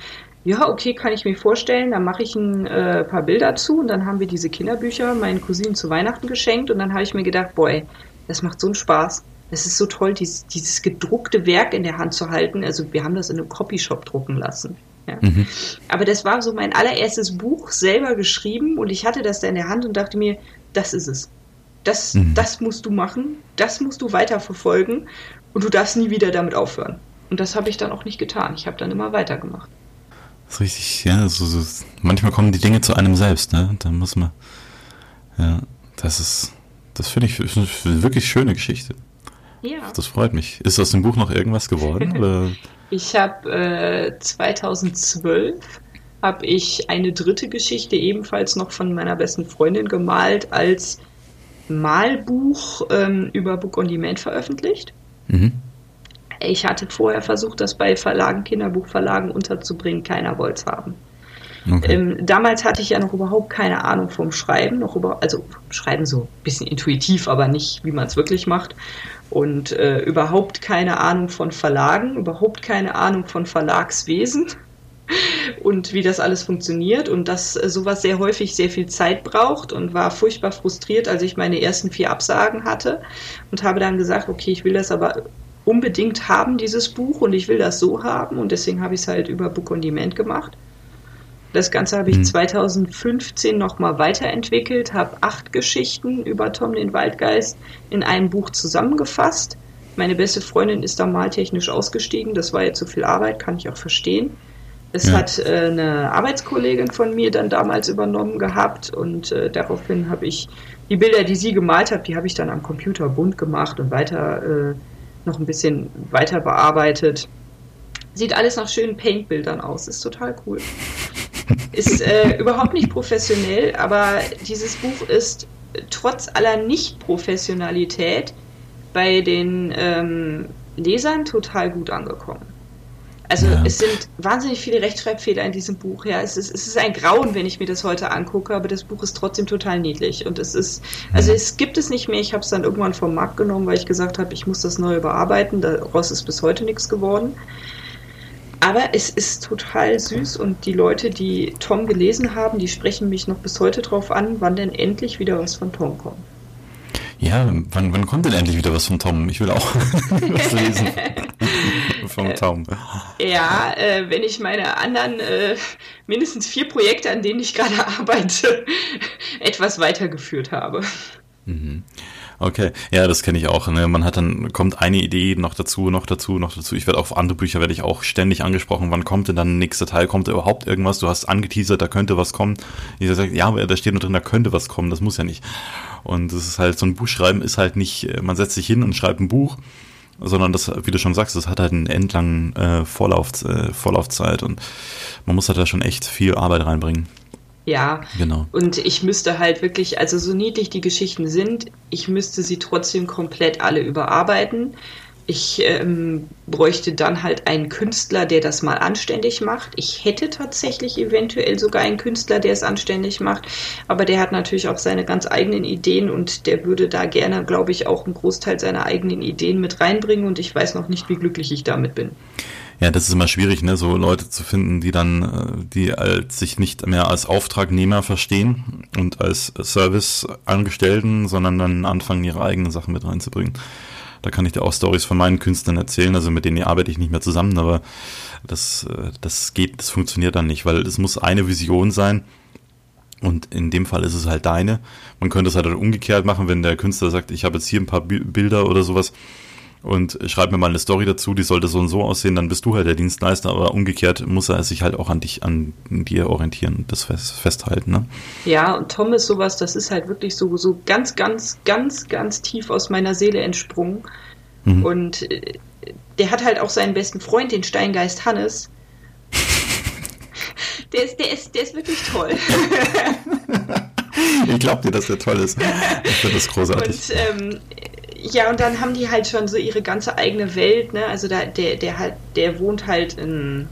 ja, okay, kann ich mir vorstellen, dann mache ich ein äh, paar Bilder zu und dann haben wir diese Kinderbücher meinen Cousinen zu Weihnachten geschenkt und dann habe ich mir gedacht, boy, das macht so einen Spaß. Es ist so toll, dieses, dieses gedruckte Werk in der Hand zu halten. Also wir haben das in einem Copyshop drucken lassen. Ja. Mhm. Aber das war so mein allererstes Buch selber geschrieben und ich hatte das da in der Hand und dachte mir, das ist es. Das, mhm. das musst du machen, das musst du weiterverfolgen und du darfst nie wieder damit aufhören. Und das habe ich dann auch nicht getan. Ich habe dann immer weitergemacht. Das ist richtig, ja, so, so, manchmal kommen die Dinge zu einem selbst, ne? Da muss man, ja, das ist, das finde ich eine wirklich schöne Geschichte. Ja. Das freut mich. Ist aus dem Buch noch irgendwas geworden? (laughs) Oder? Ich habe äh, 2012 habe ich eine dritte Geschichte ebenfalls noch von meiner besten Freundin gemalt als Malbuch ähm, über Book on Demand veröffentlicht. Mhm. Ich hatte vorher versucht, das bei Verlagen, Kinderbuchverlagen unterzubringen. Keiner wollte es haben. Okay. Ähm, damals hatte ich ja noch überhaupt keine Ahnung vom Schreiben, noch über, also Schreiben so ein bisschen intuitiv, aber nicht, wie man es wirklich macht. Und äh, überhaupt keine Ahnung von Verlagen, überhaupt keine Ahnung von Verlagswesen und wie das alles funktioniert und dass sowas sehr häufig sehr viel Zeit braucht und war furchtbar frustriert, als ich meine ersten vier Absagen hatte und habe dann gesagt, okay, ich will das aber unbedingt haben, dieses Buch und ich will das so haben und deswegen habe ich es halt über Book on Demand gemacht. Das Ganze habe ich mhm. 2015 nochmal weiterentwickelt, habe acht Geschichten über Tom den Waldgeist in einem Buch zusammengefasst. Meine beste Freundin ist da maltechnisch ausgestiegen, das war jetzt zu viel Arbeit, kann ich auch verstehen. Es ja. hat äh, eine Arbeitskollegin von mir dann damals übernommen gehabt und äh, daraufhin habe ich die Bilder, die sie gemalt hat, die habe ich dann am Computer bunt gemacht und weiter äh, noch ein bisschen weiter bearbeitet. Sieht alles nach schönen Paintbildern aus, ist total cool. (laughs) Ist äh, überhaupt nicht professionell, aber dieses Buch ist trotz aller Nicht-Professionalität bei den ähm, Lesern total gut angekommen. Also ja. es sind wahnsinnig viele Rechtschreibfehler in diesem Buch. Ja, es ist, es ist ein Grauen, wenn ich mir das heute angucke, aber das Buch ist trotzdem total niedlich. Und es ist, also es gibt es nicht mehr. Ich habe es dann irgendwann vom Markt genommen, weil ich gesagt habe, ich muss das neu überarbeiten. Daraus ist bis heute nichts geworden. Aber es ist total süß und die Leute, die Tom gelesen haben, die sprechen mich noch bis heute drauf an, wann denn endlich wieder was von Tom kommt. Ja, wann, wann kommt denn endlich wieder was von Tom? Ich will auch (laughs) was lesen. (laughs) vom äh, Tom. Ja, äh, wenn ich meine anderen äh, mindestens vier Projekte, an denen ich gerade (laughs) arbeite, etwas weitergeführt habe. Mhm. Okay, ja, das kenne ich auch. Ne? Man hat dann, kommt eine Idee noch dazu, noch dazu, noch dazu. Ich werde auf andere Bücher werde ich auch ständig angesprochen. Wann kommt denn dann der nächste Teil? Kommt da überhaupt irgendwas? Du hast angeteasert, da könnte was kommen. Ich sage, ja, aber da steht nur drin, da könnte was kommen. Das muss ja nicht. Und das ist halt, so ein Buchschreiben ist halt nicht, äh, man setzt sich hin und schreibt ein Buch, sondern das, wie du schon sagst, das hat halt einen endlangen äh, Vorlauf, äh, Vorlaufzeit und man muss halt da schon echt viel Arbeit reinbringen. Ja, genau. Und ich müsste halt wirklich, also so niedlich die Geschichten sind, ich müsste sie trotzdem komplett alle überarbeiten. Ich ähm, bräuchte dann halt einen Künstler, der das mal anständig macht. Ich hätte tatsächlich eventuell sogar einen Künstler, der es anständig macht, aber der hat natürlich auch seine ganz eigenen Ideen und der würde da gerne, glaube ich, auch einen Großteil seiner eigenen Ideen mit reinbringen und ich weiß noch nicht, wie glücklich ich damit bin. Ja, das ist immer schwierig, ne, so Leute zu finden, die dann, äh, die als sich nicht mehr als Auftragnehmer verstehen und als Serviceangestellten, sondern dann anfangen, ihre eigenen Sachen mit reinzubringen. Da kann ich dir auch Stories von meinen Künstlern erzählen, also mit denen arbeite ich nicht mehr zusammen, aber das, äh, das geht, das funktioniert dann nicht, weil es muss eine Vision sein. Und in dem Fall ist es halt deine. Man könnte es halt umgekehrt machen, wenn der Künstler sagt, ich habe jetzt hier ein paar Bilder oder sowas und schreib mir mal eine Story dazu, die sollte so und so aussehen, dann bist du halt der Dienstleister, aber umgekehrt muss er sich halt auch an dich, an dir orientieren und das fest, festhalten. Ne? Ja, und Tom ist sowas, das ist halt wirklich so, so ganz, ganz, ganz, ganz tief aus meiner Seele entsprungen. Mhm. Und äh, der hat halt auch seinen besten Freund, den Steingeist Hannes. (laughs) Der ist, der ist, der ist wirklich toll. (laughs) ich glaube dir, dass der toll ist. Ich finde das (laughs) großartig. Und ähm, ja, und dann haben die halt schon so ihre ganze eigene Welt, ne? Also da, der, der halt, der wohnt halt in,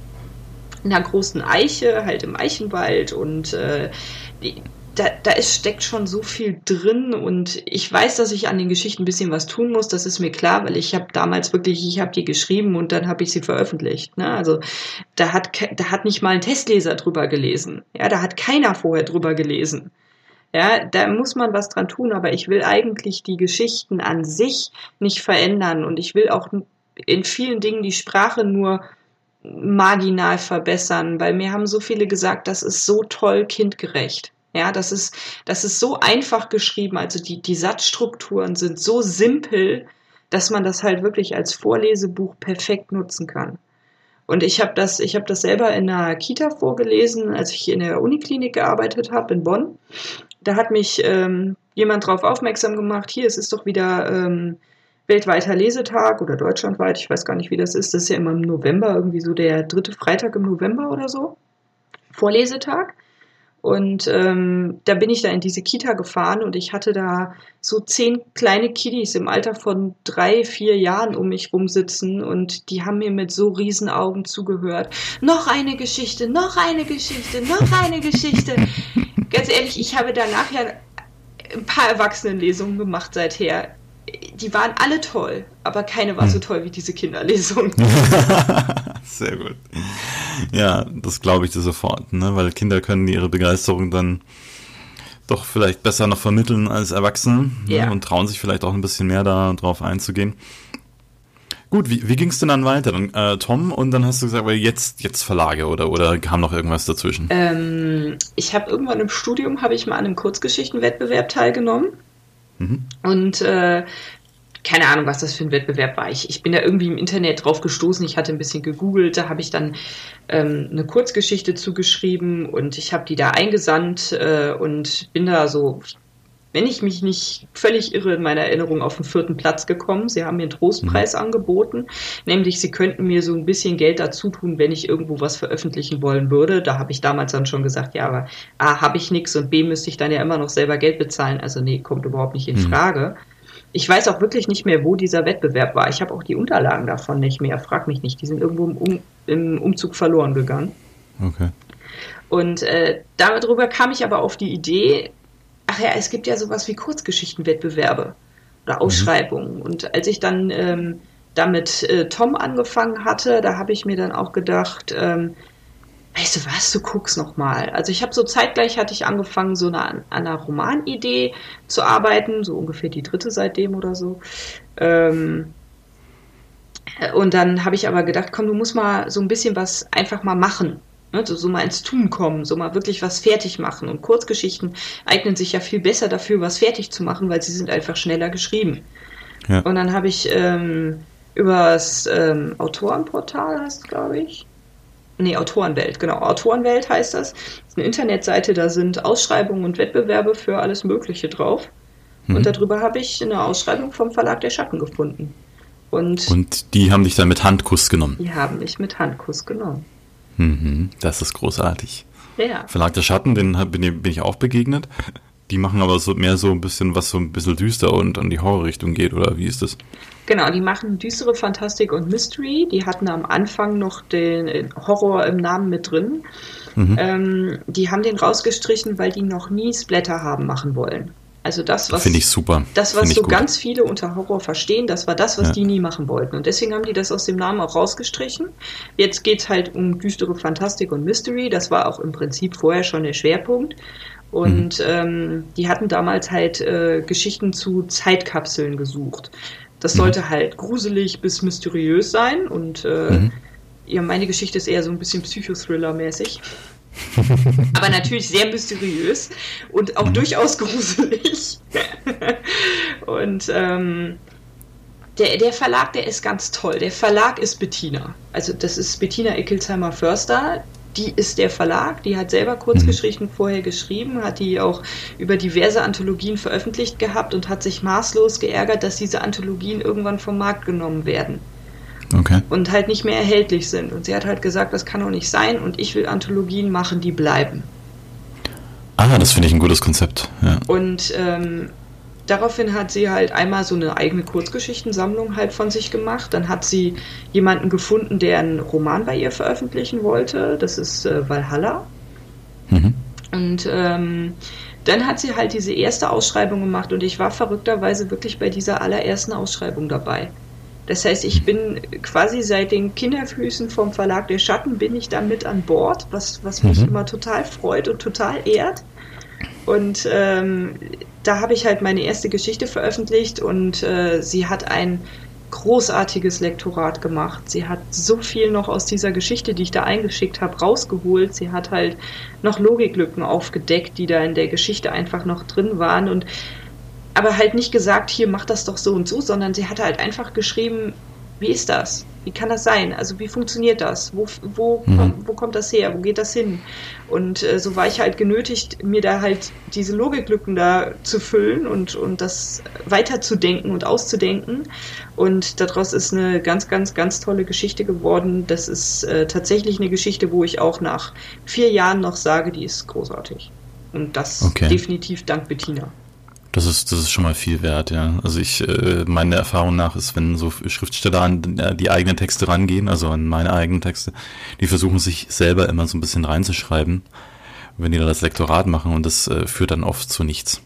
in einer großen Eiche, halt im Eichenwald und äh, die, da, da ist, steckt schon so viel drin und ich weiß, dass ich an den Geschichten ein bisschen was tun muss, das ist mir klar, weil ich habe damals wirklich, ich habe die geschrieben und dann habe ich sie veröffentlicht. Ne? Also da hat, da hat nicht mal ein Testleser drüber gelesen. Ja, da hat keiner vorher drüber gelesen. Ja, da muss man was dran tun, aber ich will eigentlich die Geschichten an sich nicht verändern und ich will auch in vielen Dingen die Sprache nur marginal verbessern, weil mir haben so viele gesagt, das ist so toll kindgerecht. Ja, das ist, das ist so einfach geschrieben. Also die, die Satzstrukturen sind so simpel, dass man das halt wirklich als Vorlesebuch perfekt nutzen kann. Und ich habe das, ich habe das selber in einer Kita vorgelesen, als ich in der Uniklinik gearbeitet habe in Bonn da hat mich ähm, jemand darauf aufmerksam gemacht, hier, es ist doch wieder ähm, weltweiter Lesetag oder deutschlandweit, ich weiß gar nicht, wie das ist. Das ist ja immer im November, irgendwie so der dritte Freitag im November oder so. Vorlesetag. Und ähm, da bin ich da in diese Kita gefahren und ich hatte da so zehn kleine Kiddies im Alter von drei, vier Jahren um mich rumsitzen und die haben mir mit so riesen Augen zugehört. Noch eine Geschichte, noch eine Geschichte, noch eine Geschichte ganz ehrlich, ich habe danach ja ein paar Erwachsenenlesungen gemacht seither. Die waren alle toll, aber keine war hm. so toll wie diese Kinderlesung. (laughs) (laughs) Sehr gut. Ja, das glaube ich dir sofort, ne? weil Kinder können ihre Begeisterung dann doch vielleicht besser noch vermitteln als Erwachsene ne? ja. ne? und trauen sich vielleicht auch ein bisschen mehr darauf einzugehen. Gut, wie, wie ging es denn dann weiter? Dann, äh, Tom, und dann hast du gesagt, jetzt, jetzt Verlage oder, oder kam noch irgendwas dazwischen? Ähm, ich habe irgendwann im Studium, habe ich mal an einem Kurzgeschichtenwettbewerb teilgenommen. Mhm. Und äh, keine Ahnung, was das für ein Wettbewerb war. Ich, ich bin da irgendwie im Internet drauf gestoßen. Ich hatte ein bisschen gegoogelt. Da habe ich dann ähm, eine Kurzgeschichte zugeschrieben und ich habe die da eingesandt äh, und bin da so, wenn ich mich nicht völlig irre in meiner Erinnerung, auf den vierten Platz gekommen. Sie haben mir einen Trostpreis mhm. angeboten, nämlich sie könnten mir so ein bisschen Geld dazu tun, wenn ich irgendwo was veröffentlichen wollen würde. Da habe ich damals dann schon gesagt, ja, aber A, habe ich nichts und B, müsste ich dann ja immer noch selber Geld bezahlen. Also nee, kommt überhaupt nicht in mhm. Frage. Ich weiß auch wirklich nicht mehr, wo dieser Wettbewerb war. Ich habe auch die Unterlagen davon nicht mehr. Frag mich nicht. Die sind irgendwo im, um im Umzug verloren gegangen. Okay. Und äh, darüber kam ich aber auf die Idee, ach ja, es gibt ja sowas wie Kurzgeschichtenwettbewerbe oder mhm. Ausschreibungen. Mhm. Und als ich dann ähm, damit äh, Tom angefangen hatte, da habe ich mir dann auch gedacht, ähm, weißt du was, du guckst noch mal. Also ich habe so zeitgleich hatte ich angefangen, so eine, an einer Romanidee zu arbeiten, so ungefähr die dritte seitdem oder so. Ähm, und dann habe ich aber gedacht, komm, du musst mal so ein bisschen was einfach mal machen. Ne, so, so mal ins Tun kommen, so mal wirklich was fertig machen. Und Kurzgeschichten eignen sich ja viel besser dafür, was fertig zu machen, weil sie sind einfach schneller geschrieben. Ja. Und dann habe ich ähm, über das ähm, Autorenportal, heißt glaube ich. Nee, Autorenwelt, genau. Autorenwelt heißt das. Das ist eine Internetseite, da sind Ausschreibungen und Wettbewerbe für alles Mögliche drauf. Mhm. Und darüber habe ich eine Ausschreibung vom Verlag der Schatten gefunden. Und, und die haben dich dann mit Handkuss genommen? Die haben mich mit Handkuss genommen. Mhm, das ist großartig. Ja. Verlag der Schatten, den bin ich auch begegnet. Die machen aber so mehr so ein bisschen, was so ein bisschen düster und an die Horrorrichtung geht, oder wie ist das? Genau, die machen düstere Fantastik und Mystery. Die hatten am Anfang noch den Horror im Namen mit drin. Mhm. Ähm, die haben den rausgestrichen, weil die noch nie Splatter haben machen wollen. Also das, was finde ich super. Das, was so gut. ganz viele unter Horror verstehen, das war das, was ja. die nie machen wollten. Und deswegen haben die das aus dem Namen auch rausgestrichen. Jetzt geht es halt um düstere Fantastik und Mystery. Das war auch im Prinzip vorher schon der Schwerpunkt. Und mhm. ähm, die hatten damals halt äh, Geschichten zu Zeitkapseln gesucht. Das mhm. sollte mhm. halt gruselig bis mysteriös sein. Und äh, mhm. ja, meine Geschichte ist eher so ein bisschen Psychothriller-mäßig. Aber natürlich sehr mysteriös und auch mhm. durchaus (laughs) gruselig. und ähm, der, der Verlag, der ist ganz toll. Der Verlag ist Bettina. Also das ist Bettina Ickelsheimer Förster. Die ist der Verlag, die hat selber Kurzgeschichten mhm. vorher geschrieben, hat die auch über diverse Anthologien veröffentlicht gehabt und hat sich maßlos geärgert, dass diese Anthologien irgendwann vom Markt genommen werden. Okay. Und halt nicht mehr erhältlich sind. Und sie hat halt gesagt, das kann doch nicht sein und ich will Anthologien machen, die bleiben. Ah, das finde ich ein gutes Konzept. Ja. Und ähm, daraufhin hat sie halt einmal so eine eigene Kurzgeschichtensammlung halt von sich gemacht. Dann hat sie jemanden gefunden, der einen Roman bei ihr veröffentlichen wollte. Das ist äh, Valhalla. Mhm. Und ähm, dann hat sie halt diese erste Ausschreibung gemacht und ich war verrückterweise wirklich bei dieser allerersten Ausschreibung dabei. Das heißt, ich bin quasi seit den Kinderfüßen vom Verlag der Schatten bin ich da mit an Bord, was, was mich mhm. immer total freut und total ehrt. Und ähm, da habe ich halt meine erste Geschichte veröffentlicht und äh, sie hat ein großartiges Lektorat gemacht. Sie hat so viel noch aus dieser Geschichte, die ich da eingeschickt habe, rausgeholt. Sie hat halt noch Logiklücken aufgedeckt, die da in der Geschichte einfach noch drin waren und aber halt nicht gesagt, hier mach das doch so und so, sondern sie hat halt einfach geschrieben, wie ist das? Wie kann das sein? Also wie funktioniert das? Wo, wo, mhm. wo kommt das her? Wo geht das hin? Und äh, so war ich halt genötigt, mir da halt diese Logiklücken da zu füllen und, und das weiterzudenken und auszudenken. Und daraus ist eine ganz, ganz, ganz tolle Geschichte geworden. Das ist äh, tatsächlich eine Geschichte, wo ich auch nach vier Jahren noch sage, die ist großartig. Und das okay. definitiv dank Bettina. Das ist, das ist schon mal viel wert, ja. Also ich, äh, meine Erfahrung nach ist, wenn so Schriftsteller an äh, die eigenen Texte rangehen, also an meine eigenen Texte, die versuchen sich selber immer so ein bisschen reinzuschreiben, wenn die da das Lektorat machen und das äh, führt dann oft zu nichts.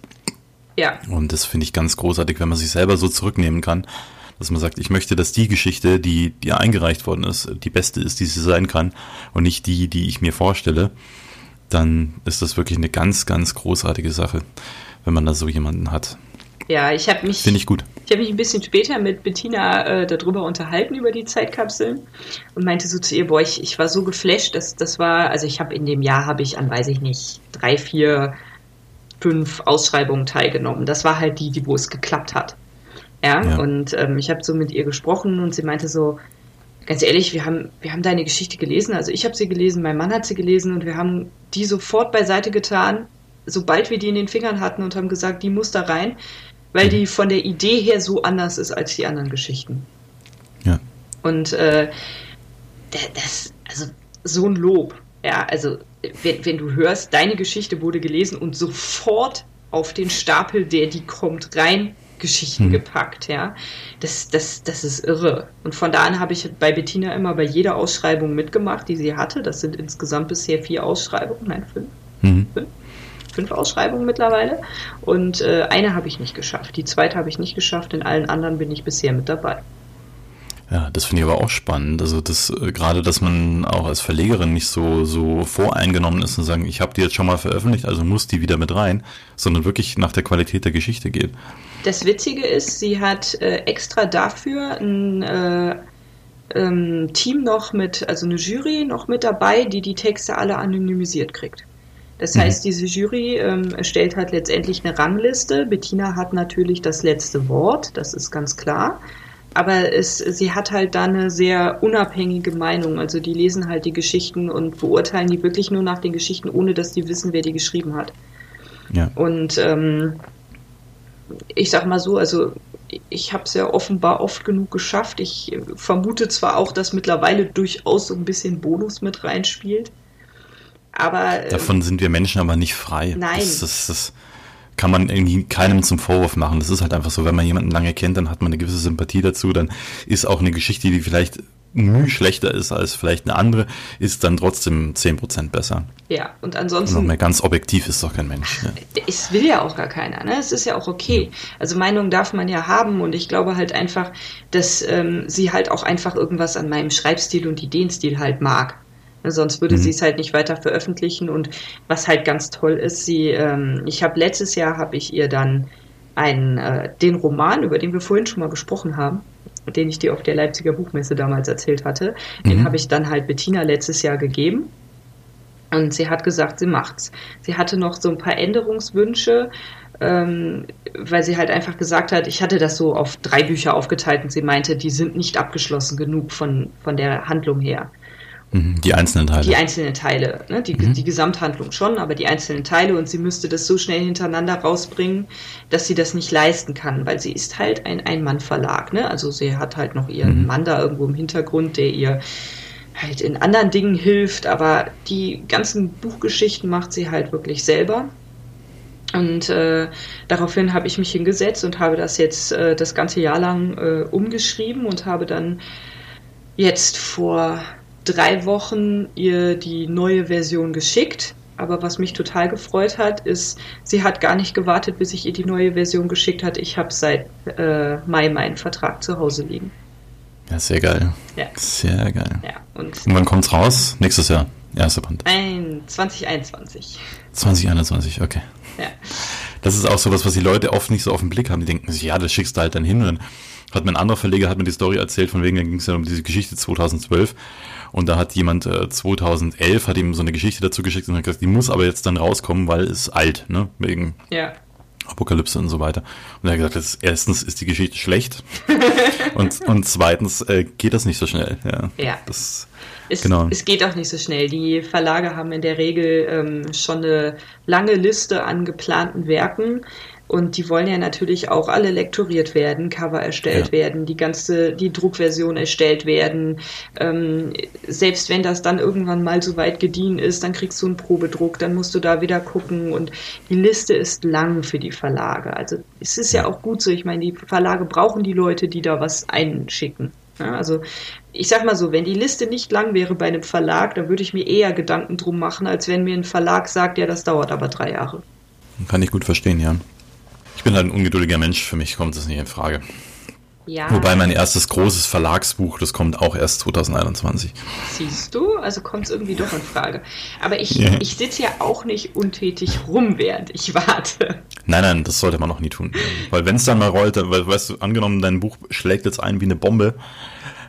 Ja. Und das finde ich ganz großartig, wenn man sich selber so zurücknehmen kann, dass man sagt, ich möchte, dass die Geschichte, die, die eingereicht worden ist, die beste ist, die sie sein kann und nicht die, die ich mir vorstelle, dann ist das wirklich eine ganz, ganz großartige Sache wenn man da so jemanden hat. Ja, ich habe mich. Finde ich gut. Ich habe mich ein bisschen später mit Bettina äh, darüber unterhalten, über die Zeitkapseln und meinte so zu ihr, boah, ich, ich war so geflasht, dass das war, also ich habe in dem Jahr habe ich an, weiß ich nicht, drei, vier, fünf Ausschreibungen teilgenommen. Das war halt die, die wo es geklappt hat. Ja, ja. und ähm, ich habe so mit ihr gesprochen und sie meinte so, ganz ehrlich, wir haben, wir haben deine Geschichte gelesen, also ich habe sie gelesen, mein Mann hat sie gelesen und wir haben die sofort beiseite getan sobald wir die in den Fingern hatten und haben gesagt, die muss da rein, weil die von der Idee her so anders ist als die anderen Geschichten. Ja. Und äh, das, also so ein Lob. Ja, also wenn, wenn du hörst, deine Geschichte wurde gelesen und sofort auf den Stapel, der die kommt, rein Geschichten hm. gepackt, ja. Das, das, das ist irre. Und von da an habe ich bei Bettina immer bei jeder Ausschreibung mitgemacht, die sie hatte. Das sind insgesamt bisher vier Ausschreibungen, nein, fünf. Mhm. fünf fünf Ausschreibungen mittlerweile und äh, eine habe ich nicht geschafft. Die zweite habe ich nicht geschafft, in allen anderen bin ich bisher mit dabei. Ja, das finde ich aber auch spannend. Also das äh, gerade, dass man auch als Verlegerin nicht so so voreingenommen ist und sagen, ich habe die jetzt schon mal veröffentlicht, also muss die wieder mit rein, sondern wirklich nach der Qualität der Geschichte geht. Das Witzige ist, sie hat äh, extra dafür ein äh, ähm, Team noch mit, also eine Jury noch mit dabei, die die Texte alle anonymisiert kriegt. Das mhm. heißt, diese Jury ähm, stellt halt letztendlich eine Rangliste. Bettina hat natürlich das letzte Wort, das ist ganz klar. Aber es, sie hat halt da eine sehr unabhängige Meinung. Also die lesen halt die Geschichten und beurteilen die wirklich nur nach den Geschichten, ohne dass die wissen, wer die geschrieben hat. Ja. Und ähm, ich sag mal so, also ich habe es ja offenbar oft genug geschafft. Ich vermute zwar auch, dass mittlerweile durchaus so ein bisschen Bonus mit reinspielt. Aber, ähm, Davon sind wir Menschen aber nicht frei. Nein. Das, das, das kann man irgendwie keinem zum Vorwurf machen. Das ist halt einfach so, wenn man jemanden lange kennt, dann hat man eine gewisse Sympathie dazu, dann ist auch eine Geschichte, die vielleicht müh schlechter ist als vielleicht eine andere, ist dann trotzdem 10% besser. Ja, und ansonsten. Und noch mehr ganz objektiv ist doch kein Mensch. Ja. Es will ja auch gar keiner, ne? Es ist ja auch okay. Also Meinung darf man ja haben und ich glaube halt einfach, dass ähm, sie halt auch einfach irgendwas an meinem Schreibstil und Ideenstil halt mag. Sonst würde mhm. sie es halt nicht weiter veröffentlichen. Und was halt ganz toll ist, sie, ähm, ich habe letztes Jahr habe ich ihr dann einen, äh, den Roman, über den wir vorhin schon mal gesprochen haben, den ich dir auf der Leipziger Buchmesse damals erzählt hatte, mhm. den habe ich dann halt Bettina letztes Jahr gegeben. Und sie hat gesagt, sie macht's. Sie hatte noch so ein paar Änderungswünsche, ähm, weil sie halt einfach gesagt hat, ich hatte das so auf drei Bücher aufgeteilt und sie meinte, die sind nicht abgeschlossen genug von, von der Handlung her. Mhm, die einzelnen Teile. Die einzelnen Teile. Ne? Die, mhm. die Gesamthandlung schon, aber die einzelnen Teile und sie müsste das so schnell hintereinander rausbringen, dass sie das nicht leisten kann, weil sie ist halt ein Ein-Mann-Verlag. Ne? Also sie hat halt noch ihren mhm. Mann da irgendwo im Hintergrund, der ihr halt in anderen Dingen hilft, aber die ganzen Buchgeschichten macht sie halt wirklich selber. Und äh, daraufhin habe ich mich hingesetzt und habe das jetzt äh, das ganze Jahr lang äh, umgeschrieben und habe dann jetzt vor drei Wochen ihr die neue Version geschickt. Aber was mich total gefreut hat, ist, sie hat gar nicht gewartet, bis ich ihr die neue Version geschickt hat. Ich habe seit äh, Mai meinen Vertrag zu Hause liegen. Ja, sehr geil. Ja. Sehr geil. Ja, und, und wann kommt's raus? Nächstes Jahr. Erster Band. Ein 2021. 2021, okay. Ja. Das ist auch so was, was die Leute oft nicht so auf den Blick haben. Die denken sich, ja, das schickst du halt dann hin. Und dann hat mir ein anderer Verleger hat mir die Story erzählt, von wegen, da ging es ja um diese Geschichte 2012. Und da hat jemand äh, 2011 hat ihm so eine Geschichte dazu geschickt und hat gesagt, die muss aber jetzt dann rauskommen, weil es alt, ne? Wegen ja. Apokalypse und so weiter. Und er hat gesagt, das, erstens ist die Geschichte schlecht (laughs) und, und zweitens äh, geht das nicht so schnell. Ja. ja. Das, es, genau. es geht auch nicht so schnell. Die Verlage haben in der Regel ähm, schon eine lange Liste an geplanten Werken. Und die wollen ja natürlich auch alle lektoriert werden, Cover erstellt ja. werden, die ganze, die Druckversion erstellt werden. Ähm, selbst wenn das dann irgendwann mal so weit gediehen ist, dann kriegst du einen Probedruck, dann musst du da wieder gucken. Und die Liste ist lang für die Verlage. Also es ist ja auch gut so. Ich meine, die Verlage brauchen die Leute, die da was einschicken. Ja, also ich sag mal so, wenn die Liste nicht lang wäre bei einem Verlag, dann würde ich mir eher Gedanken drum machen, als wenn mir ein Verlag sagt, ja, das dauert aber drei Jahre. Kann ich gut verstehen, ja. Ich bin halt ein ungeduldiger Mensch, für mich kommt das nicht in Frage. Ja. Wobei mein erstes großes Verlagsbuch, das kommt auch erst 2021. Siehst du? Also kommt es irgendwie doch in Frage. Aber ich, yeah. ich sitze ja auch nicht untätig rum, während ich warte. Nein, nein, das sollte man auch nie tun. Weil wenn es dann mal rollt, weil, weißt du, angenommen, dein Buch schlägt jetzt ein wie eine Bombe,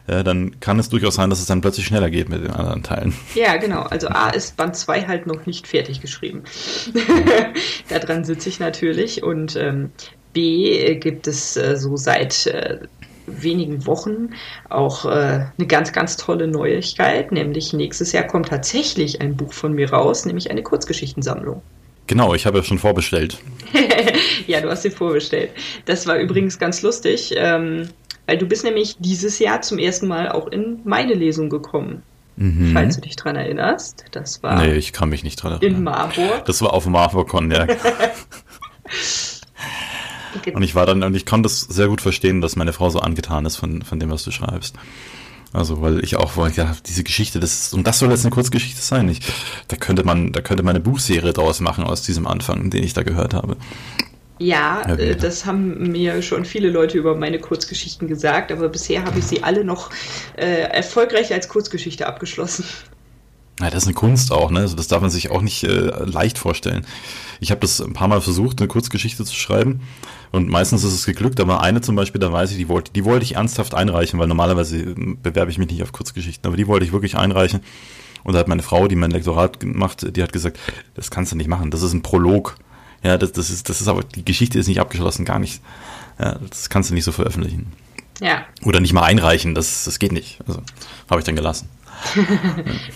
ja, dann kann es durchaus sein, dass es dann plötzlich schneller geht mit den anderen Teilen. Ja, genau. Also A ist Band 2 halt noch nicht fertig geschrieben. (laughs) Daran sitze ich natürlich. Und ähm, B gibt es äh, so seit äh, wenigen Wochen auch äh, eine ganz, ganz tolle Neuigkeit, nämlich nächstes Jahr kommt tatsächlich ein Buch von mir raus, nämlich eine Kurzgeschichtensammlung. Genau, ich habe ja schon vorbestellt. (laughs) ja, du hast sie vorbestellt. Das war übrigens ganz lustig. Ähm, weil du bist nämlich dieses Jahr zum ersten Mal auch in meine Lesung gekommen. Mhm. Falls du dich dran erinnerst. Das war. Nee, ich kann mich nicht dran erinnern. In Marburg. Das war auf MarburgCon, ja. (laughs) und ich war dann, und ich konnte das sehr gut verstehen, dass meine Frau so angetan ist von, von dem, was du schreibst. Also, weil ich auch wollte, ja, diese Geschichte, das ist, und das soll jetzt eine Kurzgeschichte sein. Ich, da könnte man, da könnte man eine Buchserie draus machen aus diesem Anfang, den ich da gehört habe. Ja, äh, das haben mir schon viele Leute über meine Kurzgeschichten gesagt, aber bisher habe ich sie alle noch äh, erfolgreich als Kurzgeschichte abgeschlossen. Ja, das ist eine Kunst auch, ne? Also das darf man sich auch nicht äh, leicht vorstellen. Ich habe das ein paar Mal versucht, eine Kurzgeschichte zu schreiben und meistens ist es geglückt, aber eine zum Beispiel, da weiß ich, die wollte, die wollte ich ernsthaft einreichen, weil normalerweise äh, bewerbe ich mich nicht auf Kurzgeschichten, aber die wollte ich wirklich einreichen. Und da hat meine Frau, die mein Lektorat gemacht, die hat gesagt, das kannst du nicht machen, das ist ein Prolog. Ja, das, das ist, das ist aber, die Geschichte ist nicht abgeschlossen, gar nicht. Ja, das kannst du nicht so veröffentlichen. Ja. Oder nicht mal einreichen, das, das geht nicht. Also, habe ich dann gelassen.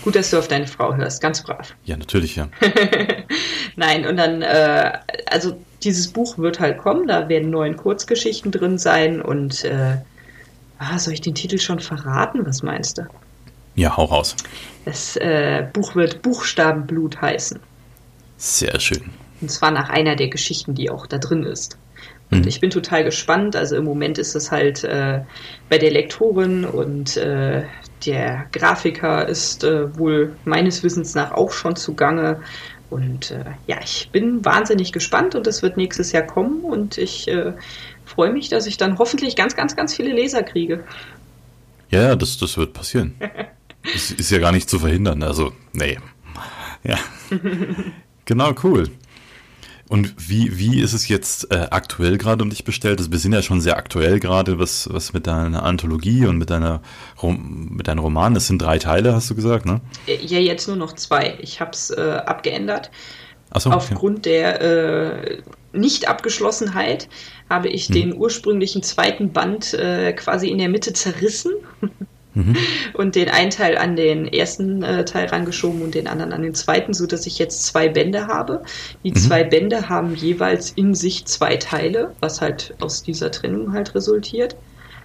Gut, dass du auf deine Frau hörst, ganz brav. Ja, natürlich, ja. (laughs) Nein, und dann, äh, also dieses Buch wird halt kommen, da werden neun Kurzgeschichten drin sein und äh, ah, soll ich den Titel schon verraten? Was meinst du? Ja, hau raus. Das äh, Buch wird Buchstabenblut heißen. Sehr schön. Und zwar nach einer der Geschichten, die auch da drin ist. Und mhm. ich bin total gespannt. Also im Moment ist es halt äh, bei der Lektorin und äh, der Grafiker ist äh, wohl meines Wissens nach auch schon zugange. Und äh, ja, ich bin wahnsinnig gespannt und es wird nächstes Jahr kommen und ich äh, freue mich, dass ich dann hoffentlich ganz, ganz, ganz viele Leser kriege. Ja, das, das wird passieren. (laughs) das ist ja gar nicht zu verhindern. Also, nee. Ja. (laughs) genau, cool. Und wie, wie ist es jetzt äh, aktuell gerade um dich bestellt? Also wir sind ja schon sehr aktuell gerade, was, was mit deiner Anthologie und mit deiner mit deinem Roman, das sind drei Teile, hast du gesagt, ne? Äh, ja, jetzt nur noch zwei. Ich habe es äh, abgeändert. Ach so, Aufgrund okay. der äh, Nicht-Abgeschlossenheit habe ich hm. den ursprünglichen zweiten Band äh, quasi in der Mitte zerrissen (laughs) mhm. und den einen Teil an den ersten äh, Teil rangeschoben und den anderen an den zweiten, so dass ich jetzt zwei Bände habe. Die mhm. zwei Bände haben jeweils in sich zwei Teile, was halt aus dieser Trennung halt resultiert.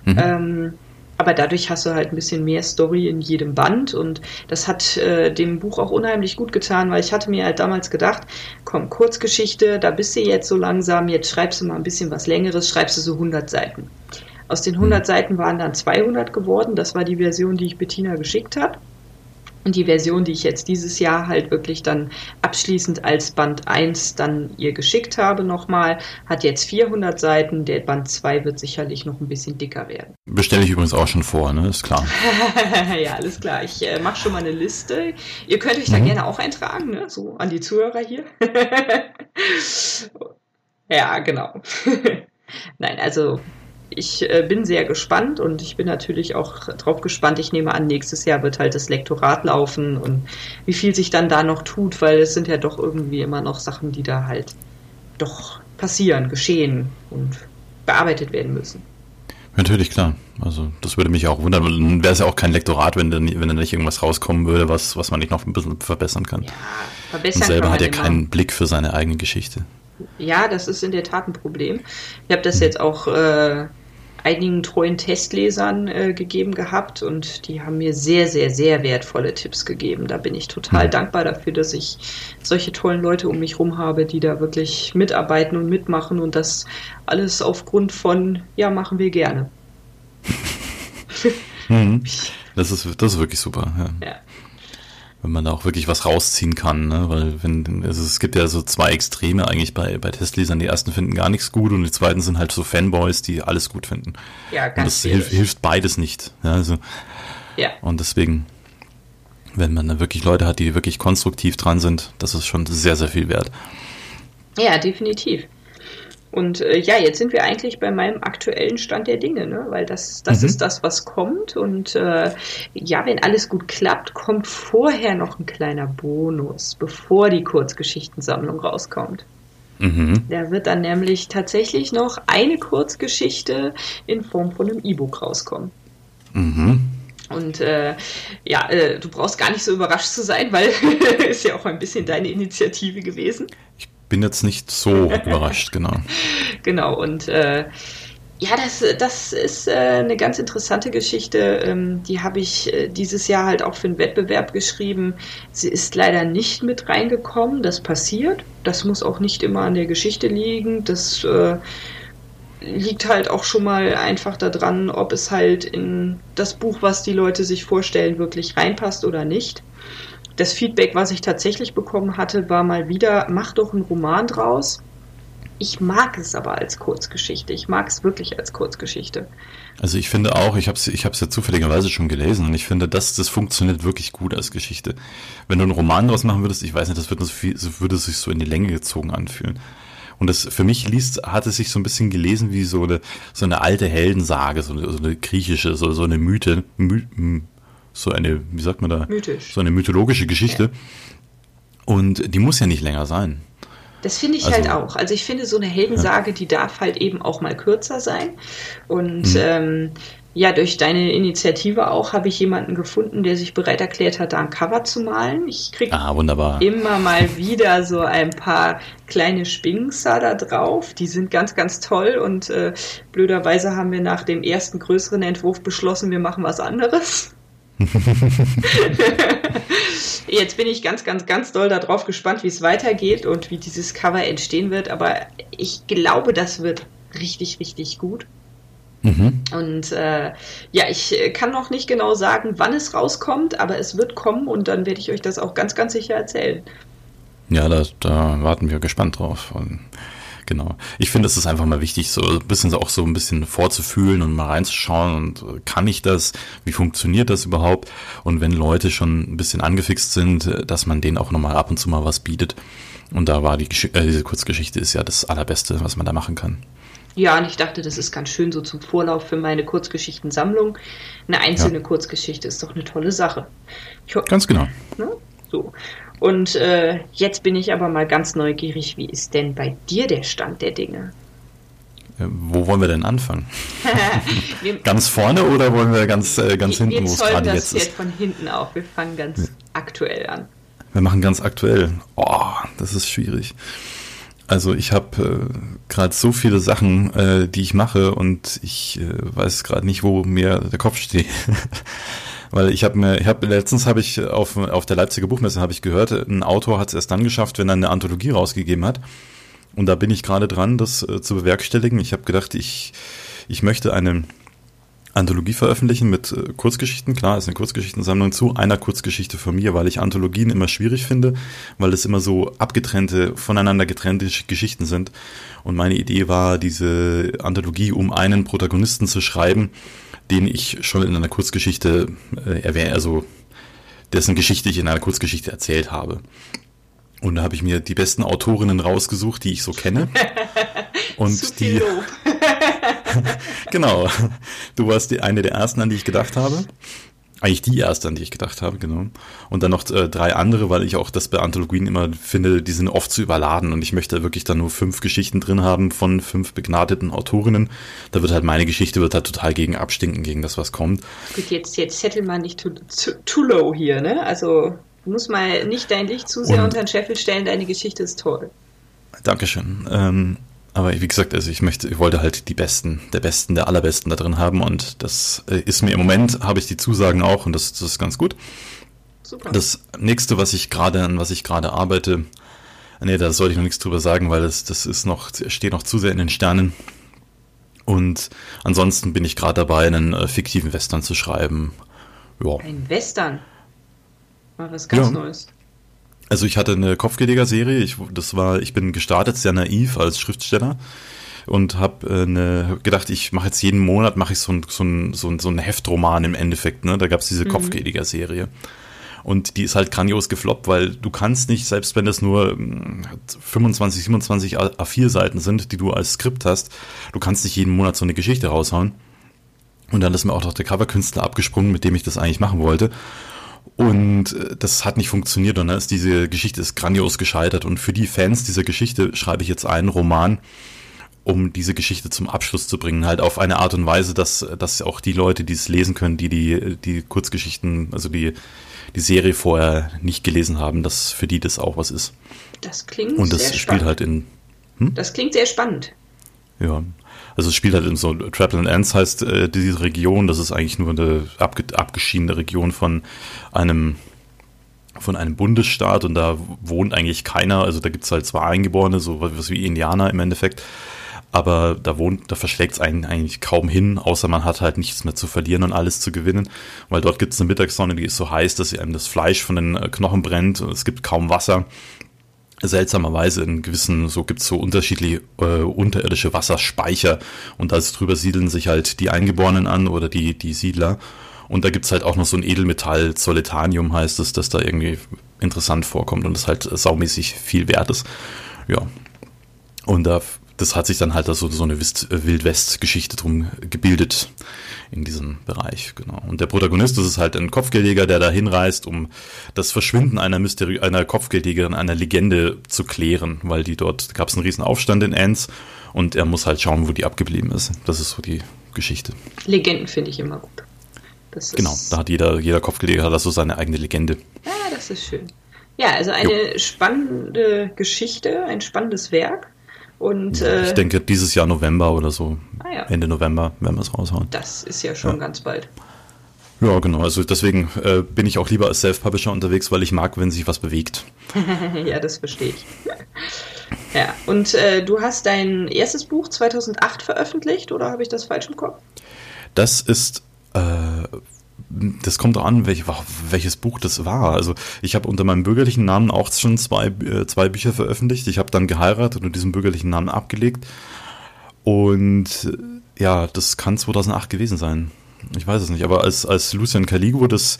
Mhm. Ähm, aber dadurch hast du halt ein bisschen mehr Story in jedem Band und das hat äh, dem Buch auch unheimlich gut getan, weil ich hatte mir halt damals gedacht, komm, Kurzgeschichte, da bist du jetzt so langsam, jetzt schreibst du mal ein bisschen was Längeres, schreibst du so 100 Seiten. Aus den 100 hm. Seiten waren dann 200 geworden, das war die Version, die ich Bettina geschickt habe. Und die Version, die ich jetzt dieses Jahr halt wirklich dann abschließend als Band 1 dann ihr geschickt habe nochmal, hat jetzt 400 Seiten. Der Band 2 wird sicherlich noch ein bisschen dicker werden. Bestelle ich übrigens auch schon vor, ne? Ist klar. (laughs) ja, alles klar. Ich äh, mache schon mal eine Liste. Ihr könnt euch da mhm. gerne auch eintragen, ne? So an die Zuhörer hier. (laughs) ja, genau. (laughs) Nein, also ich äh, bin sehr gespannt und ich bin natürlich auch drauf gespannt. Ich nehme an, nächstes Jahr wird halt das Lektorat laufen und wie viel sich dann da noch tut, weil es sind ja doch irgendwie immer noch Sachen, die da halt doch passieren, geschehen und bearbeitet werden müssen. Natürlich, klar. Also das würde mich auch wundern. Dann wäre es ja auch kein Lektorat, wenn dann, wenn dann nicht irgendwas rauskommen würde, was, was man nicht noch ein bisschen verbessern kann. Ja, verbessern Und selber hat ja keinen Blick für seine eigene Geschichte. Ja, das ist in der Tat ein Problem. Ich habe das jetzt auch äh, einigen treuen Testlesern äh, gegeben gehabt und die haben mir sehr, sehr, sehr wertvolle Tipps gegeben. Da bin ich total mhm. dankbar dafür, dass ich solche tollen Leute um mich herum habe, die da wirklich mitarbeiten und mitmachen und das alles aufgrund von, ja, machen wir gerne. (laughs) mhm. (laughs) Das ist, das ist wirklich super. Ja. ja wenn man da auch wirklich was rausziehen kann, ne? weil wenn also es gibt ja so zwei Extreme eigentlich bei bei Testlesern. Die ersten finden gar nichts gut und die zweiten sind halt so Fanboys, die alles gut finden. Ja, ganz Und das hilft, hilft beides nicht. Ja, also ja. Und deswegen, wenn man da wirklich Leute hat, die wirklich konstruktiv dran sind, das ist schon sehr sehr viel wert. Ja, definitiv. Und äh, ja, jetzt sind wir eigentlich bei meinem aktuellen Stand der Dinge, ne? weil das, das mhm. ist das, was kommt. Und äh, ja, wenn alles gut klappt, kommt vorher noch ein kleiner Bonus, bevor die Kurzgeschichtensammlung rauskommt. Mhm. Da wird dann nämlich tatsächlich noch eine Kurzgeschichte in Form von einem E-Book rauskommen. Mhm. Und äh, ja, äh, du brauchst gar nicht so überrascht zu sein, weil (laughs) ist ja auch ein bisschen deine Initiative gewesen. Ich bin jetzt nicht so (laughs) überrascht, genau. Genau, und äh, ja, das, das ist äh, eine ganz interessante Geschichte. Ähm, die habe ich äh, dieses Jahr halt auch für einen Wettbewerb geschrieben. Sie ist leider nicht mit reingekommen. Das passiert. Das muss auch nicht immer an der Geschichte liegen. Das äh, liegt halt auch schon mal einfach daran, ob es halt in das Buch, was die Leute sich vorstellen, wirklich reinpasst oder nicht. Das Feedback, was ich tatsächlich bekommen hatte, war mal wieder, mach doch einen Roman draus. Ich mag es aber als Kurzgeschichte. Ich mag es wirklich als Kurzgeschichte. Also ich finde auch, ich habe es ich ja zufälligerweise schon gelesen und ich finde, das, das funktioniert wirklich gut als Geschichte. Wenn du einen Roman draus machen würdest, ich weiß nicht, das würde, so viel, würde sich so in die Länge gezogen anfühlen. Und das für mich liest, hat es sich so ein bisschen gelesen wie so eine, so eine alte Heldensage, so eine, so eine griechische, so, so eine Mythe, My, so eine, wie sagt man da? Mythisch. So eine mythologische Geschichte. Ja. Und die muss ja nicht länger sein. Das finde ich also, halt auch. Also ich finde, so eine Heldensage, ja. die darf halt eben auch mal kürzer sein. Und mhm. ähm, ja, durch deine Initiative auch habe ich jemanden gefunden, der sich bereit erklärt hat, da ein Cover zu malen. Ich kriege ah, immer mal wieder so ein paar kleine Spinkser da drauf. Die sind ganz, ganz toll und äh, blöderweise haben wir nach dem ersten größeren Entwurf beschlossen, wir machen was anderes. (laughs) Jetzt bin ich ganz, ganz, ganz doll darauf gespannt, wie es weitergeht und wie dieses Cover entstehen wird. Aber ich glaube, das wird richtig, richtig gut. Mhm. Und äh, ja, ich kann noch nicht genau sagen, wann es rauskommt, aber es wird kommen und dann werde ich euch das auch ganz, ganz sicher erzählen. Ja, da, da warten wir gespannt drauf. Und Genau. Ich finde, es ist einfach mal wichtig, so ein bisschen auch so ein bisschen vorzufühlen und mal reinzuschauen und äh, kann ich das? Wie funktioniert das überhaupt? Und wenn Leute schon ein bisschen angefixt sind, äh, dass man denen auch nochmal ab und zu mal was bietet. Und da war die äh, diese Kurzgeschichte ist ja das allerbeste, was man da machen kann. Ja, und ich dachte, das ist ganz schön so zum Vorlauf für meine Kurzgeschichtensammlung. Eine einzelne ja. Kurzgeschichte ist doch eine tolle Sache. Ich, ganz genau. Ne? So. Und äh, jetzt bin ich aber mal ganz neugierig, wie ist denn bei dir der Stand der Dinge? Äh, wo wollen wir denn anfangen? (laughs) ganz vorne oder wollen wir ganz, äh, ganz wir, hinten, wo es gerade jetzt ist? Wir von hinten auf. Wir fangen ganz ja. aktuell an. Wir machen ganz aktuell. Oh, das ist schwierig. Also ich habe äh, gerade so viele Sachen, äh, die ich mache und ich äh, weiß gerade nicht, wo mir der Kopf steht. (laughs) Weil ich habe mir, ich habe letztens habe ich auf, auf der Leipziger Buchmesse habe ich gehört, ein Autor hat es erst dann geschafft, wenn er eine Anthologie rausgegeben hat. Und da bin ich gerade dran, das äh, zu bewerkstelligen. Ich habe gedacht, ich, ich möchte eine Anthologie veröffentlichen mit äh, Kurzgeschichten. Klar, ist eine Kurzgeschichtensammlung zu einer Kurzgeschichte von mir, weil ich Anthologien immer schwierig finde, weil es immer so abgetrennte, voneinander getrennte Geschichten sind. Und meine Idee war, diese Anthologie um einen Protagonisten zu schreiben, den ich schon in einer Kurzgeschichte äh, erwähne, also dessen Geschichte ich in einer Kurzgeschichte erzählt habe. Und da habe ich mir die besten Autorinnen rausgesucht, die ich so kenne. (laughs) Und die. (laughs) genau. Du warst die, eine der ersten, an die ich gedacht habe. Eigentlich die erste, an die ich gedacht habe, genau. Und dann noch äh, drei andere, weil ich auch das bei Anthologien immer finde, die sind oft zu überladen und ich möchte wirklich dann nur fünf Geschichten drin haben von fünf begnadeten Autorinnen. Da wird halt meine Geschichte wird halt total gegen abstinken, gegen das, was kommt. Gut, jetzt, jetzt settle mal nicht too, too, too low hier, ne? Also du musst mal nicht dein Licht zu sehr und, unter den Scheffel stellen, deine Geschichte ist toll. Dankeschön. Ähm, aber wie gesagt, also ich möchte, ich wollte halt die Besten, der Besten, der Allerbesten da drin haben und das äh, ist mir im Moment, habe ich die Zusagen auch und das, das ist ganz gut. Super. Das nächste, was ich gerade, an was ich gerade arbeite, nee, da sollte ich noch nichts drüber sagen, weil das, das ist noch, steht noch zu sehr in den Sternen. Und ansonsten bin ich gerade dabei, einen äh, fiktiven Western zu schreiben. Ja. Ein Western? War was ganz ja. Neues. Also ich hatte eine Kopfgeleger-Serie. Ich, das war, ich bin gestartet sehr naiv als Schriftsteller und habe äh, gedacht, ich mache jetzt jeden Monat mache ich so ein, so ein, so ein, so ein Heftroman im Endeffekt. Ne? Da gab es diese mhm. Kopfgeleger-Serie. Und die ist halt grandios gefloppt, weil du kannst nicht, selbst wenn es nur 25, 27 A4-Seiten sind, die du als Skript hast, du kannst nicht jeden Monat so eine Geschichte raushauen. Und dann ist mir auch noch der Coverkünstler abgesprungen, mit dem ich das eigentlich machen wollte. Und äh, das hat nicht funktioniert und dann ist diese Geschichte ist grandios gescheitert. Und für die Fans dieser Geschichte schreibe ich jetzt einen Roman, um diese Geschichte zum Abschluss zu bringen. Halt auf eine Art und Weise, dass, dass auch die Leute, die es lesen können, die die, die Kurzgeschichten, also die, die Serie vorher nicht gelesen haben, dass für die das auch was ist. Das klingt Und das sehr spielt spannend. halt in. Hm? Das klingt sehr spannend. Ja. Also es spielt halt in so Trapland Ends heißt äh, diese Region, das ist eigentlich nur eine abge abgeschiedene Region von einem von einem Bundesstaat und da wohnt eigentlich keiner, also da gibt es halt zwar Eingeborene, so was wie Indianer im Endeffekt, aber da wohnt, da verschlägt es einen eigentlich kaum hin, außer man hat halt nichts mehr zu verlieren und alles zu gewinnen, weil dort gibt es eine Mittagssonne, die ist so heiß, dass sie einem das Fleisch von den äh, Knochen brennt und es gibt kaum Wasser seltsamerweise in gewissen, so gibt's so unterschiedliche äh, unterirdische Wasserspeicher und da drüber siedeln sich halt die Eingeborenen an oder die, die Siedler. Und da gibt's halt auch noch so ein Edelmetall, Solitanium heißt es, das da irgendwie interessant vorkommt und das halt saumäßig viel wert ist. Ja. Und da das hat sich dann halt so, so eine Wildwest-Geschichte drum gebildet in diesem Bereich, genau. Und der Protagonist, das ist halt ein Kopfgeldjäger, der da hinreist, um das Verschwinden einer Mysteri einer Kopfgeldjägerin, einer Legende zu klären, weil die dort gab es einen riesen Aufstand in Enns und er muss halt schauen, wo die abgeblieben ist. Das ist so die Geschichte. Legenden finde ich immer gut. genau, da hat jeder, jeder Kopfgeldjäger hat so seine eigene Legende. Ja, das ist schön. Ja, also eine jo. spannende Geschichte, ein spannendes Werk. Und, äh, ich denke, dieses Jahr November oder so. Ah, ja. Ende November werden wir es raushauen. Das ist ja schon ja. ganz bald. Ja, genau. Also deswegen äh, bin ich auch lieber als Self-Publisher unterwegs, weil ich mag, wenn sich was bewegt. (laughs) ja, das verstehe ich. ja, und äh, du hast dein erstes Buch 2008 veröffentlicht oder habe ich das falsch im Kopf? Das ist äh, das kommt auch an, welch, welches Buch das war. Also ich habe unter meinem bürgerlichen Namen auch schon zwei, äh, zwei Bücher veröffentlicht. Ich habe dann geheiratet und diesen bürgerlichen Namen abgelegt. Und ja, das kann 2008 gewesen sein. Ich weiß es nicht, aber als, als Lucian Caligo, das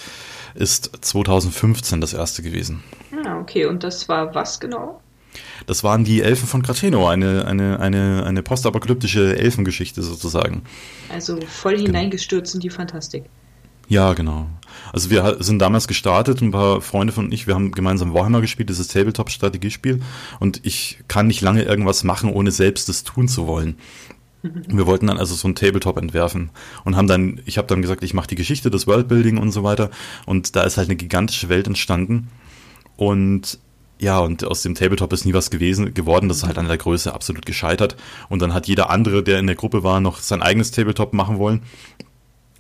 ist 2015 das erste gewesen. Ah, okay. Und das war was genau? Das waren die Elfen von Krateno, eine, eine, eine, eine postapokalyptische Elfengeschichte sozusagen. Also voll hineingestürzt in die Fantastik. Ja, genau. Also wir sind damals gestartet, ein paar Freunde von ich, wir haben gemeinsam Warhammer gespielt, dieses Tabletop-Strategiespiel und ich kann nicht lange irgendwas machen, ohne selbst das tun zu wollen. Und wir wollten dann also so ein Tabletop entwerfen und haben dann, ich habe dann gesagt, ich mache die Geschichte, das Worldbuilding und so weiter. Und da ist halt eine gigantische Welt entstanden. Und ja, und aus dem Tabletop ist nie was gewesen, geworden. Das ist halt an der Größe absolut gescheitert. Und dann hat jeder andere, der in der Gruppe war, noch sein eigenes Tabletop machen wollen.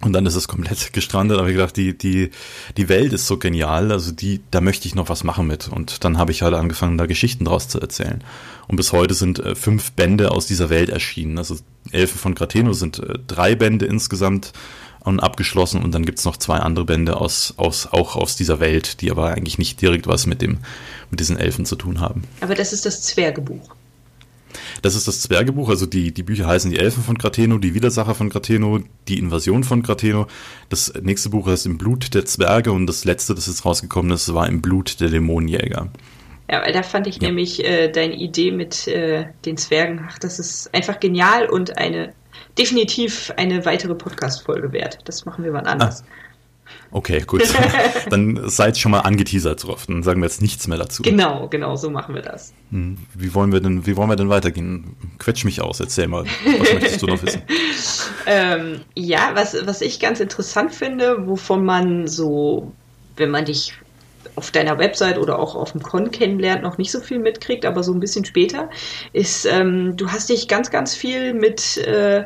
Und dann ist es komplett (laughs) gestrandet. Aber ich gedacht, die, die, die Welt ist so genial. Also die, da möchte ich noch was machen mit. Und dann habe ich halt angefangen, da Geschichten draus zu erzählen. Und bis heute sind äh, fünf Bände aus dieser Welt erschienen. Also Elfen von Grateno sind äh, drei Bände insgesamt und abgeschlossen und dann gibt's noch zwei andere Bände aus, aus, auch aus dieser Welt, die aber eigentlich nicht direkt was mit dem, mit diesen Elfen zu tun haben. Aber das ist das Zwergebuch. Das ist das Zwergebuch, also die, die Bücher heißen die Elfen von Grateno, die Widersacher von Grateno, die Invasion von Grateno. Das nächste Buch heißt Im Blut der Zwerge und das letzte, das jetzt rausgekommen ist, war Im Blut der Dämonenjäger. Ja, weil da fand ich ja. nämlich äh, deine Idee mit äh, den Zwergen, ach, das ist einfach genial und eine definitiv eine weitere Podcast-Folge wert. Das machen wir wann anders. Ah. Okay, gut. (laughs) dann seid schon mal angeteasert drauf. Dann sagen wir jetzt nichts mehr dazu. Genau, genau, so machen wir das. Hm, wie wollen wir denn, wie wollen wir denn weitergehen? Quetsch mich aus, erzähl mal. Was möchtest du noch wissen? (laughs) ähm, ja, was, was ich ganz interessant finde, wovon man so, wenn man dich auf deiner Website oder auch auf dem Con kennenlernt, noch nicht so viel mitkriegt, aber so ein bisschen später, ist, ähm, du hast dich ganz, ganz viel mit äh,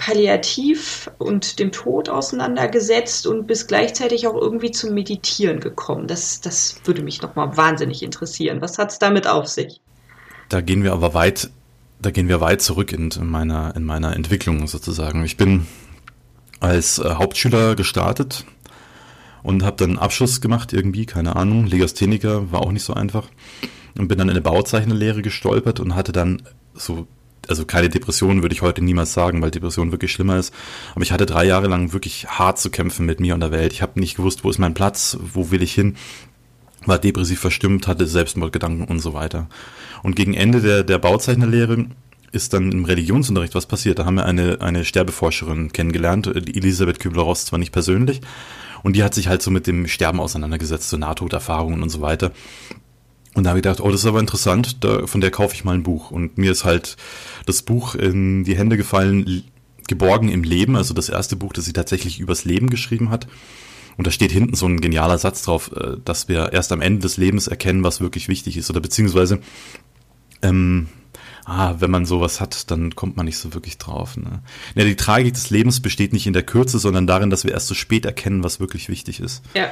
Palliativ und dem Tod auseinandergesetzt und bist gleichzeitig auch irgendwie zum Meditieren gekommen. Das, das würde mich nochmal wahnsinnig interessieren. Was hat es damit auf sich? Da gehen wir aber weit, da gehen wir weit zurück in, in meiner, in meiner Entwicklung sozusagen. Ich bin als äh, Hauptschüler gestartet und habe dann einen Abschluss gemacht, irgendwie, keine Ahnung, Legastheniker, war auch nicht so einfach. Und bin dann in eine Bauzeichnerlehre gestolpert und hatte dann so, also keine Depression würde ich heute niemals sagen, weil Depression wirklich schlimmer ist. Aber ich hatte drei Jahre lang wirklich hart zu kämpfen mit mir und der Welt. Ich habe nicht gewusst, wo ist mein Platz, wo will ich hin, war depressiv verstimmt, hatte Selbstmordgedanken und so weiter. Und gegen Ende der, der Bauzeichnerlehre ist dann im Religionsunterricht was passiert. Da haben wir eine, eine Sterbeforscherin kennengelernt, Elisabeth Kübler-Ross zwar nicht persönlich, und die hat sich halt so mit dem Sterben auseinandergesetzt, so Nahtoderfahrungen und so weiter. Und da habe ich gedacht, oh, das ist aber interessant, da, von der kaufe ich mal ein Buch. Und mir ist halt das Buch in die Hände gefallen, Geborgen im Leben, also das erste Buch, das sie tatsächlich übers Leben geschrieben hat. Und da steht hinten so ein genialer Satz drauf, äh, dass wir erst am Ende des Lebens erkennen, was wirklich wichtig ist. Oder beziehungsweise ähm, ah, wenn man sowas hat, dann kommt man nicht so wirklich drauf. Ne? Ja, die Tragik des Lebens besteht nicht in der Kürze, sondern darin, dass wir erst so spät erkennen, was wirklich wichtig ist. Ja.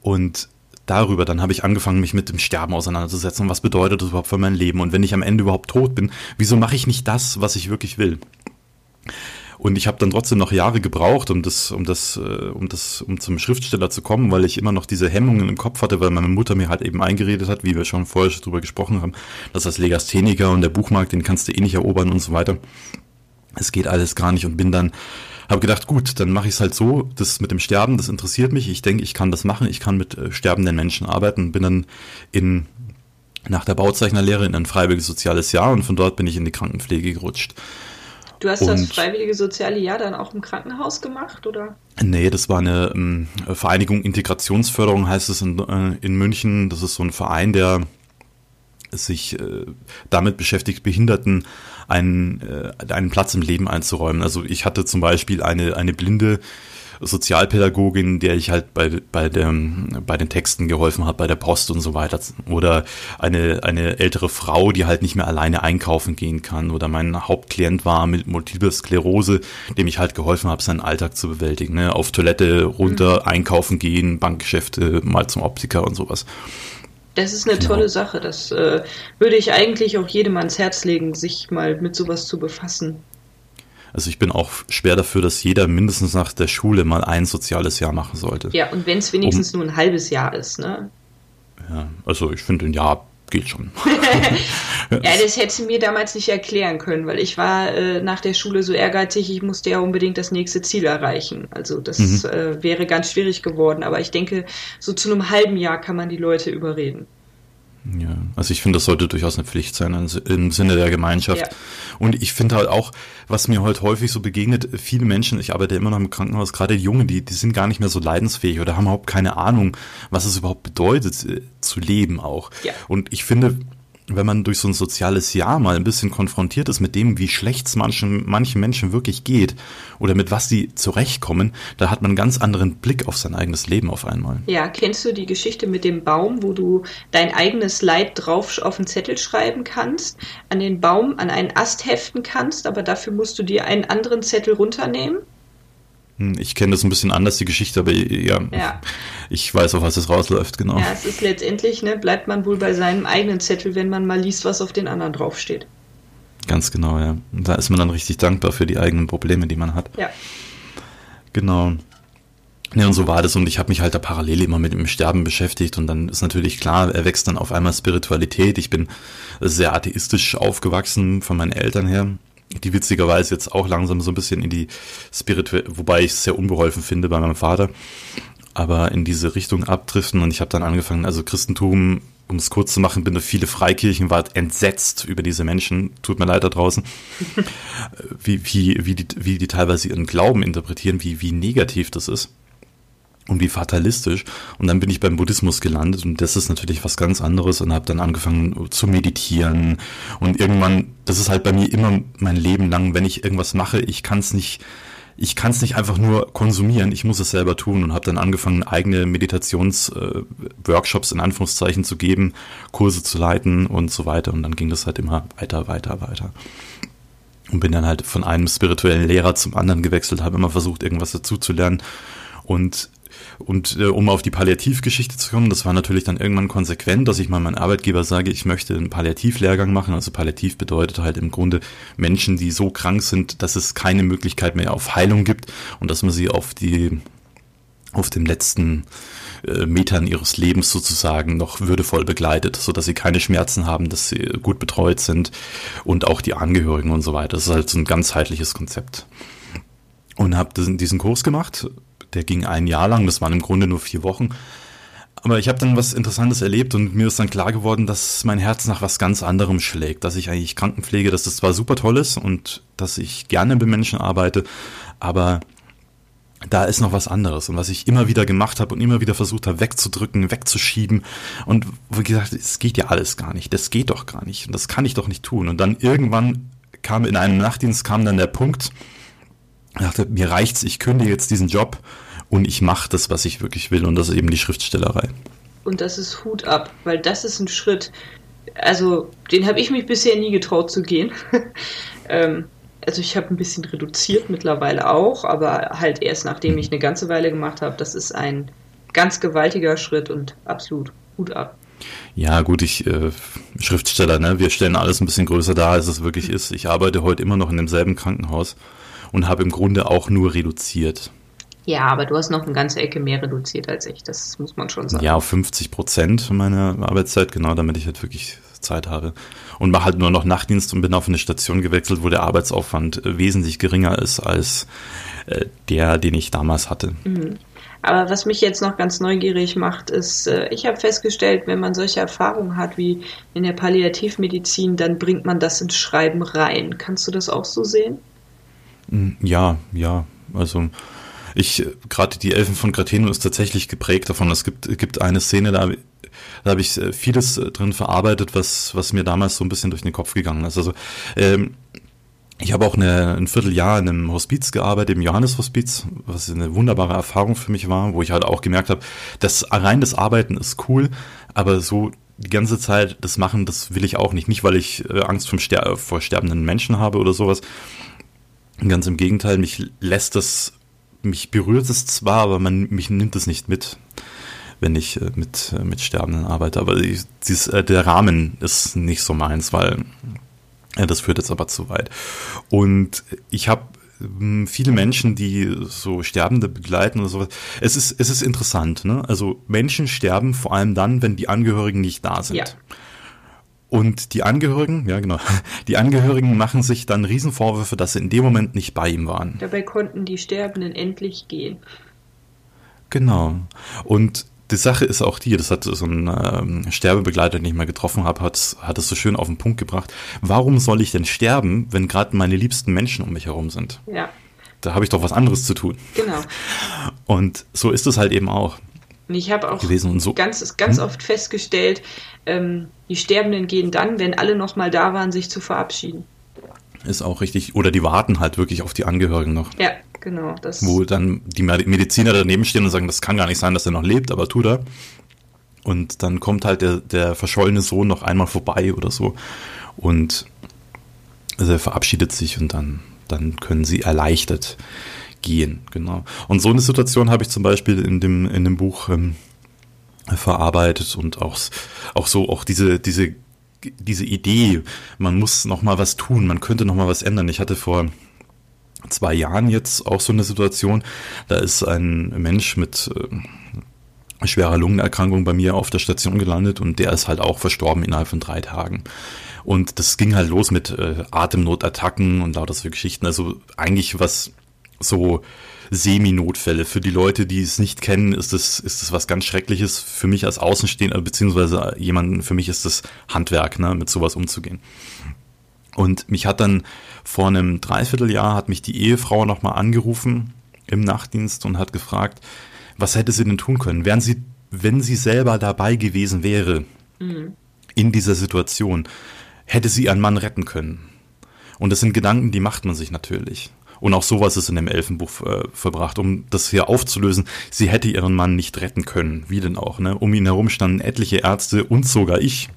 Und darüber, dann habe ich angefangen, mich mit dem Sterben auseinanderzusetzen. Und was bedeutet das überhaupt für mein Leben? Und wenn ich am Ende überhaupt tot bin, wieso mache ich nicht das, was ich wirklich will? Und ich habe dann trotzdem noch Jahre gebraucht, um das, um das, äh, um das, um zum Schriftsteller zu kommen, weil ich immer noch diese Hemmungen im Kopf hatte, weil meine Mutter mir halt eben eingeredet hat, wie wir schon vorher schon drüber gesprochen haben, dass das Legastheniker und der Buchmarkt, den kannst du eh nicht erobern und so weiter. Es geht alles gar nicht und bin dann habe gedacht, gut, dann mache ich es halt so, das mit dem Sterben, das interessiert mich. Ich denke, ich kann das machen, ich kann mit äh, sterbenden Menschen arbeiten. Bin dann in nach der Bauzeichnerlehre in ein freiwilliges soziales Jahr und von dort bin ich in die Krankenpflege gerutscht. Du hast und, das freiwillige soziale Jahr dann auch im Krankenhaus gemacht, oder? Nee, das war eine ähm, Vereinigung Integrationsförderung, heißt es in, äh, in München. Das ist so ein Verein, der sich äh, damit beschäftigt, Behinderten einen, äh, einen Platz im Leben einzuräumen. Also ich hatte zum Beispiel eine, eine blinde Sozialpädagogin, der ich halt bei, bei, dem, bei den Texten geholfen habe, bei der Post und so weiter. Oder eine, eine ältere Frau, die halt nicht mehr alleine einkaufen gehen kann. Oder mein Hauptklient war mit Multiple Sklerose, dem ich halt geholfen habe, seinen Alltag zu bewältigen. Ne? Auf Toilette runter, mhm. einkaufen gehen, Bankgeschäfte, mal zum Optiker und sowas. Das ist eine genau. tolle Sache. Das äh, würde ich eigentlich auch jedem ans Herz legen, sich mal mit sowas zu befassen. Also ich bin auch schwer dafür, dass jeder mindestens nach der Schule mal ein soziales Jahr machen sollte. Ja, und wenn es wenigstens um, nur ein halbes Jahr ist, ne? Ja, also ich finde ein Jahr geht schon. (laughs) ja, das hätte mir damals nicht erklären können, weil ich war äh, nach der Schule so ehrgeizig, ich musste ja unbedingt das nächste Ziel erreichen. Also das mhm. äh, wäre ganz schwierig geworden, aber ich denke, so zu einem halben Jahr kann man die Leute überreden. Ja, also ich finde, das sollte durchaus eine Pflicht sein im Sinne der Gemeinschaft. Ja. Und ich finde halt auch, was mir heute häufig so begegnet, viele Menschen, ich arbeite immer noch im Krankenhaus, gerade die Jungen, die, die sind gar nicht mehr so leidensfähig oder haben überhaupt keine Ahnung, was es überhaupt bedeutet, äh, zu leben auch. Ja. Und ich finde, wenn man durch so ein soziales Jahr mal ein bisschen konfrontiert ist mit dem, wie schlecht es manchen, manchen Menschen wirklich geht oder mit was sie zurechtkommen, da hat man einen ganz anderen Blick auf sein eigenes Leben auf einmal. Ja, kennst du die Geschichte mit dem Baum, wo du dein eigenes Leid drauf auf einen Zettel schreiben kannst, an den Baum, an einen Ast heften kannst, aber dafür musst du dir einen anderen Zettel runternehmen? Hm, ich kenne das ein bisschen anders, die Geschichte, aber ja, ja, ich weiß, auf was es rausläuft, genau. Ja, es ist letztendlich, ne, bleibt man wohl bei seinem eigenen Zettel, wenn man mal liest, was auf den anderen draufsteht. Ganz genau, ja. Da ist man dann richtig dankbar für die eigenen Probleme, die man hat. Ja. Genau. Ja, und so war das und ich habe mich halt da parallel immer mit dem Sterben beschäftigt und dann ist natürlich klar, er wächst dann auf einmal Spiritualität. Ich bin sehr atheistisch aufgewachsen von meinen Eltern her die witzigerweise jetzt auch langsam so ein bisschen in die spirituelle, wobei ich es sehr unbeholfen finde bei meinem Vater, aber in diese Richtung abdriften. Und ich habe dann angefangen, also Christentum, um es kurz zu machen, bin durch viele Freikirchen, war entsetzt über diese Menschen, tut mir leid da draußen, (laughs) wie, wie, wie, die, wie die teilweise ihren Glauben interpretieren, wie, wie negativ das ist und wie fatalistisch. Und dann bin ich beim Buddhismus gelandet und das ist natürlich was ganz anderes und habe dann angefangen zu meditieren. Und irgendwann, das ist halt bei mir immer mein Leben lang, wenn ich irgendwas mache, ich kann es nicht, ich kann es nicht einfach nur konsumieren, ich muss es selber tun und habe dann angefangen, eigene Meditationsworkshops äh, in Anführungszeichen zu geben, Kurse zu leiten und so weiter. Und dann ging das halt immer weiter, weiter, weiter. Und bin dann halt von einem spirituellen Lehrer zum anderen gewechselt, habe immer versucht, irgendwas dazu zu lernen. Und und äh, um auf die Palliativgeschichte zu kommen, das war natürlich dann irgendwann konsequent, dass ich mal meinem Arbeitgeber sage, ich möchte einen Palliativlehrgang machen. Also Palliativ bedeutet halt im Grunde Menschen, die so krank sind, dass es keine Möglichkeit mehr auf Heilung gibt und dass man sie auf die auf den letzten äh, Metern ihres Lebens sozusagen noch würdevoll begleitet, so dass sie keine Schmerzen haben, dass sie gut betreut sind und auch die Angehörigen und so weiter. Das ist halt so ein ganzheitliches Konzept. Und habe diesen Kurs gemacht der ging ein Jahr lang, das waren im Grunde nur vier Wochen. Aber ich habe dann was Interessantes erlebt und mir ist dann klar geworden, dass mein Herz nach was ganz anderem schlägt, dass ich eigentlich Krankenpflege, dass das zwar super toll ist und dass ich gerne mit Menschen arbeite, aber da ist noch was anderes. Und was ich immer wieder gemacht habe und immer wieder versucht habe, wegzudrücken, wegzuschieben. Und ich gesagt, es geht ja alles gar nicht. Das geht doch gar nicht. Und das kann ich doch nicht tun. Und dann irgendwann kam in einem Nachtdienst kam dann der Punkt, ich dachte, mir reicht's, ich kündige jetzt diesen Job und ich mache das, was ich wirklich will und das ist eben die Schriftstellerei. Und das ist Hut ab, weil das ist ein Schritt, also den habe ich mich bisher nie getraut zu gehen. (laughs) ähm, also ich habe ein bisschen reduziert mittlerweile auch, aber halt erst nachdem ich eine ganze Weile gemacht habe. Das ist ein ganz gewaltiger Schritt und absolut Hut ab. Ja, gut, ich äh, Schriftsteller, ne? Wir stellen alles ein bisschen größer dar, als es wirklich ist. Ich arbeite heute immer noch in demselben Krankenhaus und habe im Grunde auch nur reduziert. Ja, aber du hast noch eine ganze Ecke mehr reduziert als ich, das muss man schon sagen. Ja, auf 50 Prozent meiner Arbeitszeit, genau, damit ich halt wirklich Zeit habe. Und mache halt nur noch Nachtdienst und bin auf eine Station gewechselt, wo der Arbeitsaufwand äh, wesentlich geringer ist als äh, der, den ich damals hatte. Mhm. Aber was mich jetzt noch ganz neugierig macht, ist, äh, ich habe festgestellt, wenn man solche Erfahrungen hat wie in der Palliativmedizin, dann bringt man das ins Schreiben rein. Kannst du das auch so sehen? Hm, ja, ja. Also ich, gerade die Elfen von Grateno ist tatsächlich geprägt davon. Es gibt, gibt eine Szene, da, da habe ich äh, vieles äh, drin verarbeitet, was, was mir damals so ein bisschen durch den Kopf gegangen ist. Also ähm, ich habe auch eine, ein Vierteljahr in einem Hospiz gearbeitet, im Johannes-Hospiz, was eine wunderbare Erfahrung für mich war, wo ich halt auch gemerkt habe, dass rein das Arbeiten ist cool, aber so die ganze Zeit das machen, das will ich auch nicht. Nicht, weil ich äh, Angst vom Ster vor sterbenden Menschen habe oder sowas. Ganz im Gegenteil, mich lässt das mich berührt es zwar, aber man mich nimmt es nicht mit, wenn ich äh, mit, äh, mit Sterbenden arbeite. Aber ich, dies, äh, der Rahmen ist nicht so meins, weil äh, das führt jetzt aber zu weit. Und ich habe hm, viele Menschen, die so Sterbende begleiten oder sowas. Es ist, es ist interessant, ne? Also Menschen sterben vor allem dann, wenn die Angehörigen nicht da sind. Ja. Und die Angehörigen, ja genau, (laughs) die Angehörigen machen sich dann Riesenvorwürfe, dass sie in dem Moment nicht bei ihm waren. Dabei konnten die Sterbenden endlich gehen. Genau. Und die Sache ist auch die, das hat so ein ähm, Sterbebegleiter, den ich mal getroffen habe, hat, hat es so schön auf den Punkt gebracht. Warum soll ich denn sterben, wenn gerade meine liebsten Menschen um mich herum sind? Ja. Da habe ich doch was anderes zu tun. Genau. (laughs) Und so ist es halt eben auch. Und ich habe auch gewesen und so. ganz, ganz hm? oft festgestellt, ähm, Die Sterbenden gehen dann, wenn alle nochmal da waren, sich zu verabschieden. Ist auch richtig. Oder die warten halt wirklich auf die Angehörigen noch. Ja, genau. Das wo dann die Mediziner daneben stehen und sagen, das kann gar nicht sein, dass er noch lebt, aber tut er. Und dann kommt halt der, der verschollene Sohn noch einmal vorbei oder so. Und also er verabschiedet sich und dann, dann können sie erleichtert gehen, genau. Und so eine Situation habe ich zum Beispiel in dem, in dem Buch ähm, verarbeitet und auch, auch so, auch diese, diese, diese Idee, man muss noch mal was tun, man könnte noch mal was ändern. Ich hatte vor zwei Jahren jetzt auch so eine Situation, da ist ein Mensch mit äh, schwerer Lungenerkrankung bei mir auf der Station gelandet und der ist halt auch verstorben innerhalb von drei Tagen. Und das ging halt los mit äh, Atemnotattacken und lauter so Geschichten. Also eigentlich was so Semi-Notfälle. Für die Leute, die es nicht kennen, ist das, ist das was ganz Schreckliches. Für mich als Außenstehender, beziehungsweise jemanden, für mich ist das Handwerk, ne, mit sowas umzugehen. Und mich hat dann vor einem Dreivierteljahr hat mich die Ehefrau nochmal angerufen im Nachtdienst und hat gefragt, was hätte sie denn tun können? Wären sie, wenn sie selber dabei gewesen wäre, mhm. in dieser Situation, hätte sie ihren Mann retten können? Und das sind Gedanken, die macht man sich natürlich. Und auch sowas ist in dem Elfenbuch äh, verbracht, um das hier aufzulösen. Sie hätte ihren Mann nicht retten können. Wie denn auch, ne? Um ihn herum standen etliche Ärzte und sogar ich.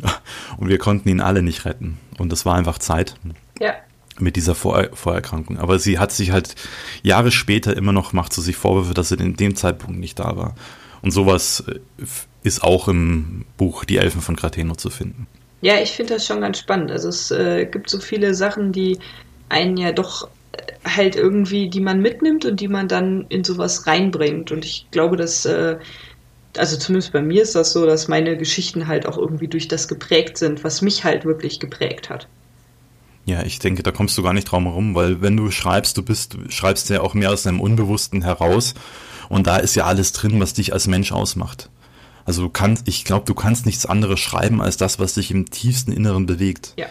(laughs) Und wir konnten ihn alle nicht retten. Und das war einfach Zeit. Ja. Mit dieser Vor Vorerkrankung. Aber sie hat sich halt Jahre später immer noch, macht sie sich Vorwürfe, dass sie in dem Zeitpunkt nicht da war. Und sowas äh, ist auch im Buch Die Elfen von Crateno zu finden. Ja, ich finde das schon ganz spannend. Also es äh, gibt so viele Sachen, die einen ja doch halt irgendwie, die man mitnimmt und die man dann in sowas reinbringt. Und ich glaube, dass, äh, also zumindest bei mir ist das so, dass meine Geschichten halt auch irgendwie durch das geprägt sind, was mich halt wirklich geprägt hat. Ja, ich denke, da kommst du gar nicht drum herum, weil wenn du schreibst, du bist, schreibst ja auch mehr aus deinem Unbewussten heraus und da ist ja alles drin, was dich als Mensch ausmacht. Also du kannst, ich glaube, du kannst nichts anderes schreiben als das, was dich im tiefsten Inneren bewegt. Ja.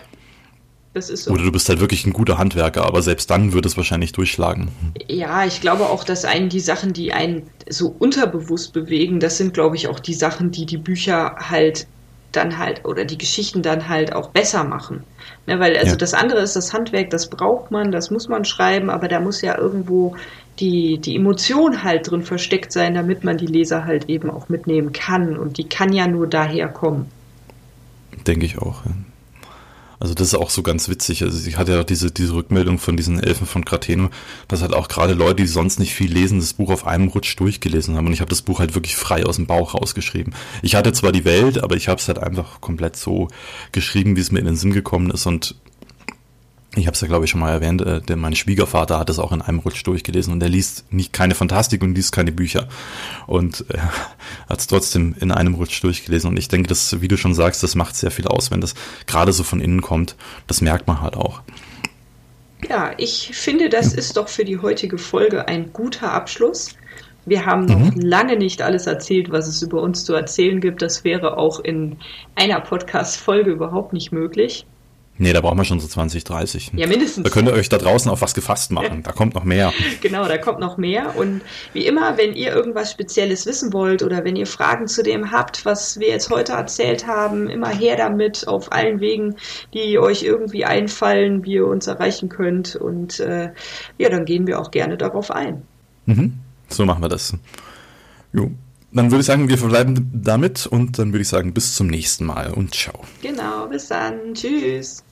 Das ist so. Oder du bist halt wirklich ein guter Handwerker, aber selbst dann würde es wahrscheinlich durchschlagen. Ja, ich glaube auch, dass einen die Sachen, die einen so unterbewusst bewegen, das sind, glaube ich, auch die Sachen, die die Bücher halt dann halt oder die Geschichten dann halt auch besser machen. Ne, weil also ja. das andere ist das Handwerk, das braucht man, das muss man schreiben, aber da muss ja irgendwo die, die Emotion halt drin versteckt sein, damit man die Leser halt eben auch mitnehmen kann. Und die kann ja nur daher kommen. Denke ich auch. Ja. Also das ist auch so ganz witzig. Also ich hatte ja auch diese, diese Rückmeldung von diesen Elfen von Crateno, dass halt auch gerade Leute, die sonst nicht viel lesen, das Buch auf einem Rutsch durchgelesen haben. Und ich habe das Buch halt wirklich frei aus dem Bauch rausgeschrieben. Ich hatte zwar die Welt, aber ich habe es halt einfach komplett so geschrieben, wie es mir in den Sinn gekommen ist. Und ich habe es ja, glaube ich, schon mal erwähnt, äh, der, mein Schwiegervater hat es auch in einem Rutsch durchgelesen und er liest nicht keine Fantastik und liest keine Bücher. Und äh, (laughs) hat es trotzdem in einem Rutsch durchgelesen. Und ich denke, das, wie du schon sagst, das macht sehr viel aus, wenn das gerade so von innen kommt. Das merkt man halt auch. Ja, ich finde, das ist doch für die heutige Folge ein guter Abschluss. Wir haben noch mhm. lange nicht alles erzählt, was es über uns zu erzählen gibt. Das wäre auch in einer Podcast-Folge überhaupt nicht möglich. Nee, da brauchen wir schon so 20, 30. Ja, mindestens. Da könnt ihr euch da draußen auf was gefasst machen. Da kommt noch mehr. (laughs) Genau, da kommt noch mehr. Und wie immer, wenn ihr irgendwas Spezielles wissen wollt oder wenn ihr Fragen zu dem habt, was wir jetzt heute erzählt haben, immer her damit auf allen Wegen, die euch irgendwie einfallen, wie ihr uns erreichen könnt. Und äh, ja, dann gehen wir auch gerne darauf ein. Mhm. So machen wir das. Jo. Dann würde ich sagen, wir verbleiben damit und dann würde ich sagen, bis zum nächsten Mal und ciao. Genau, bis dann. Tschüss.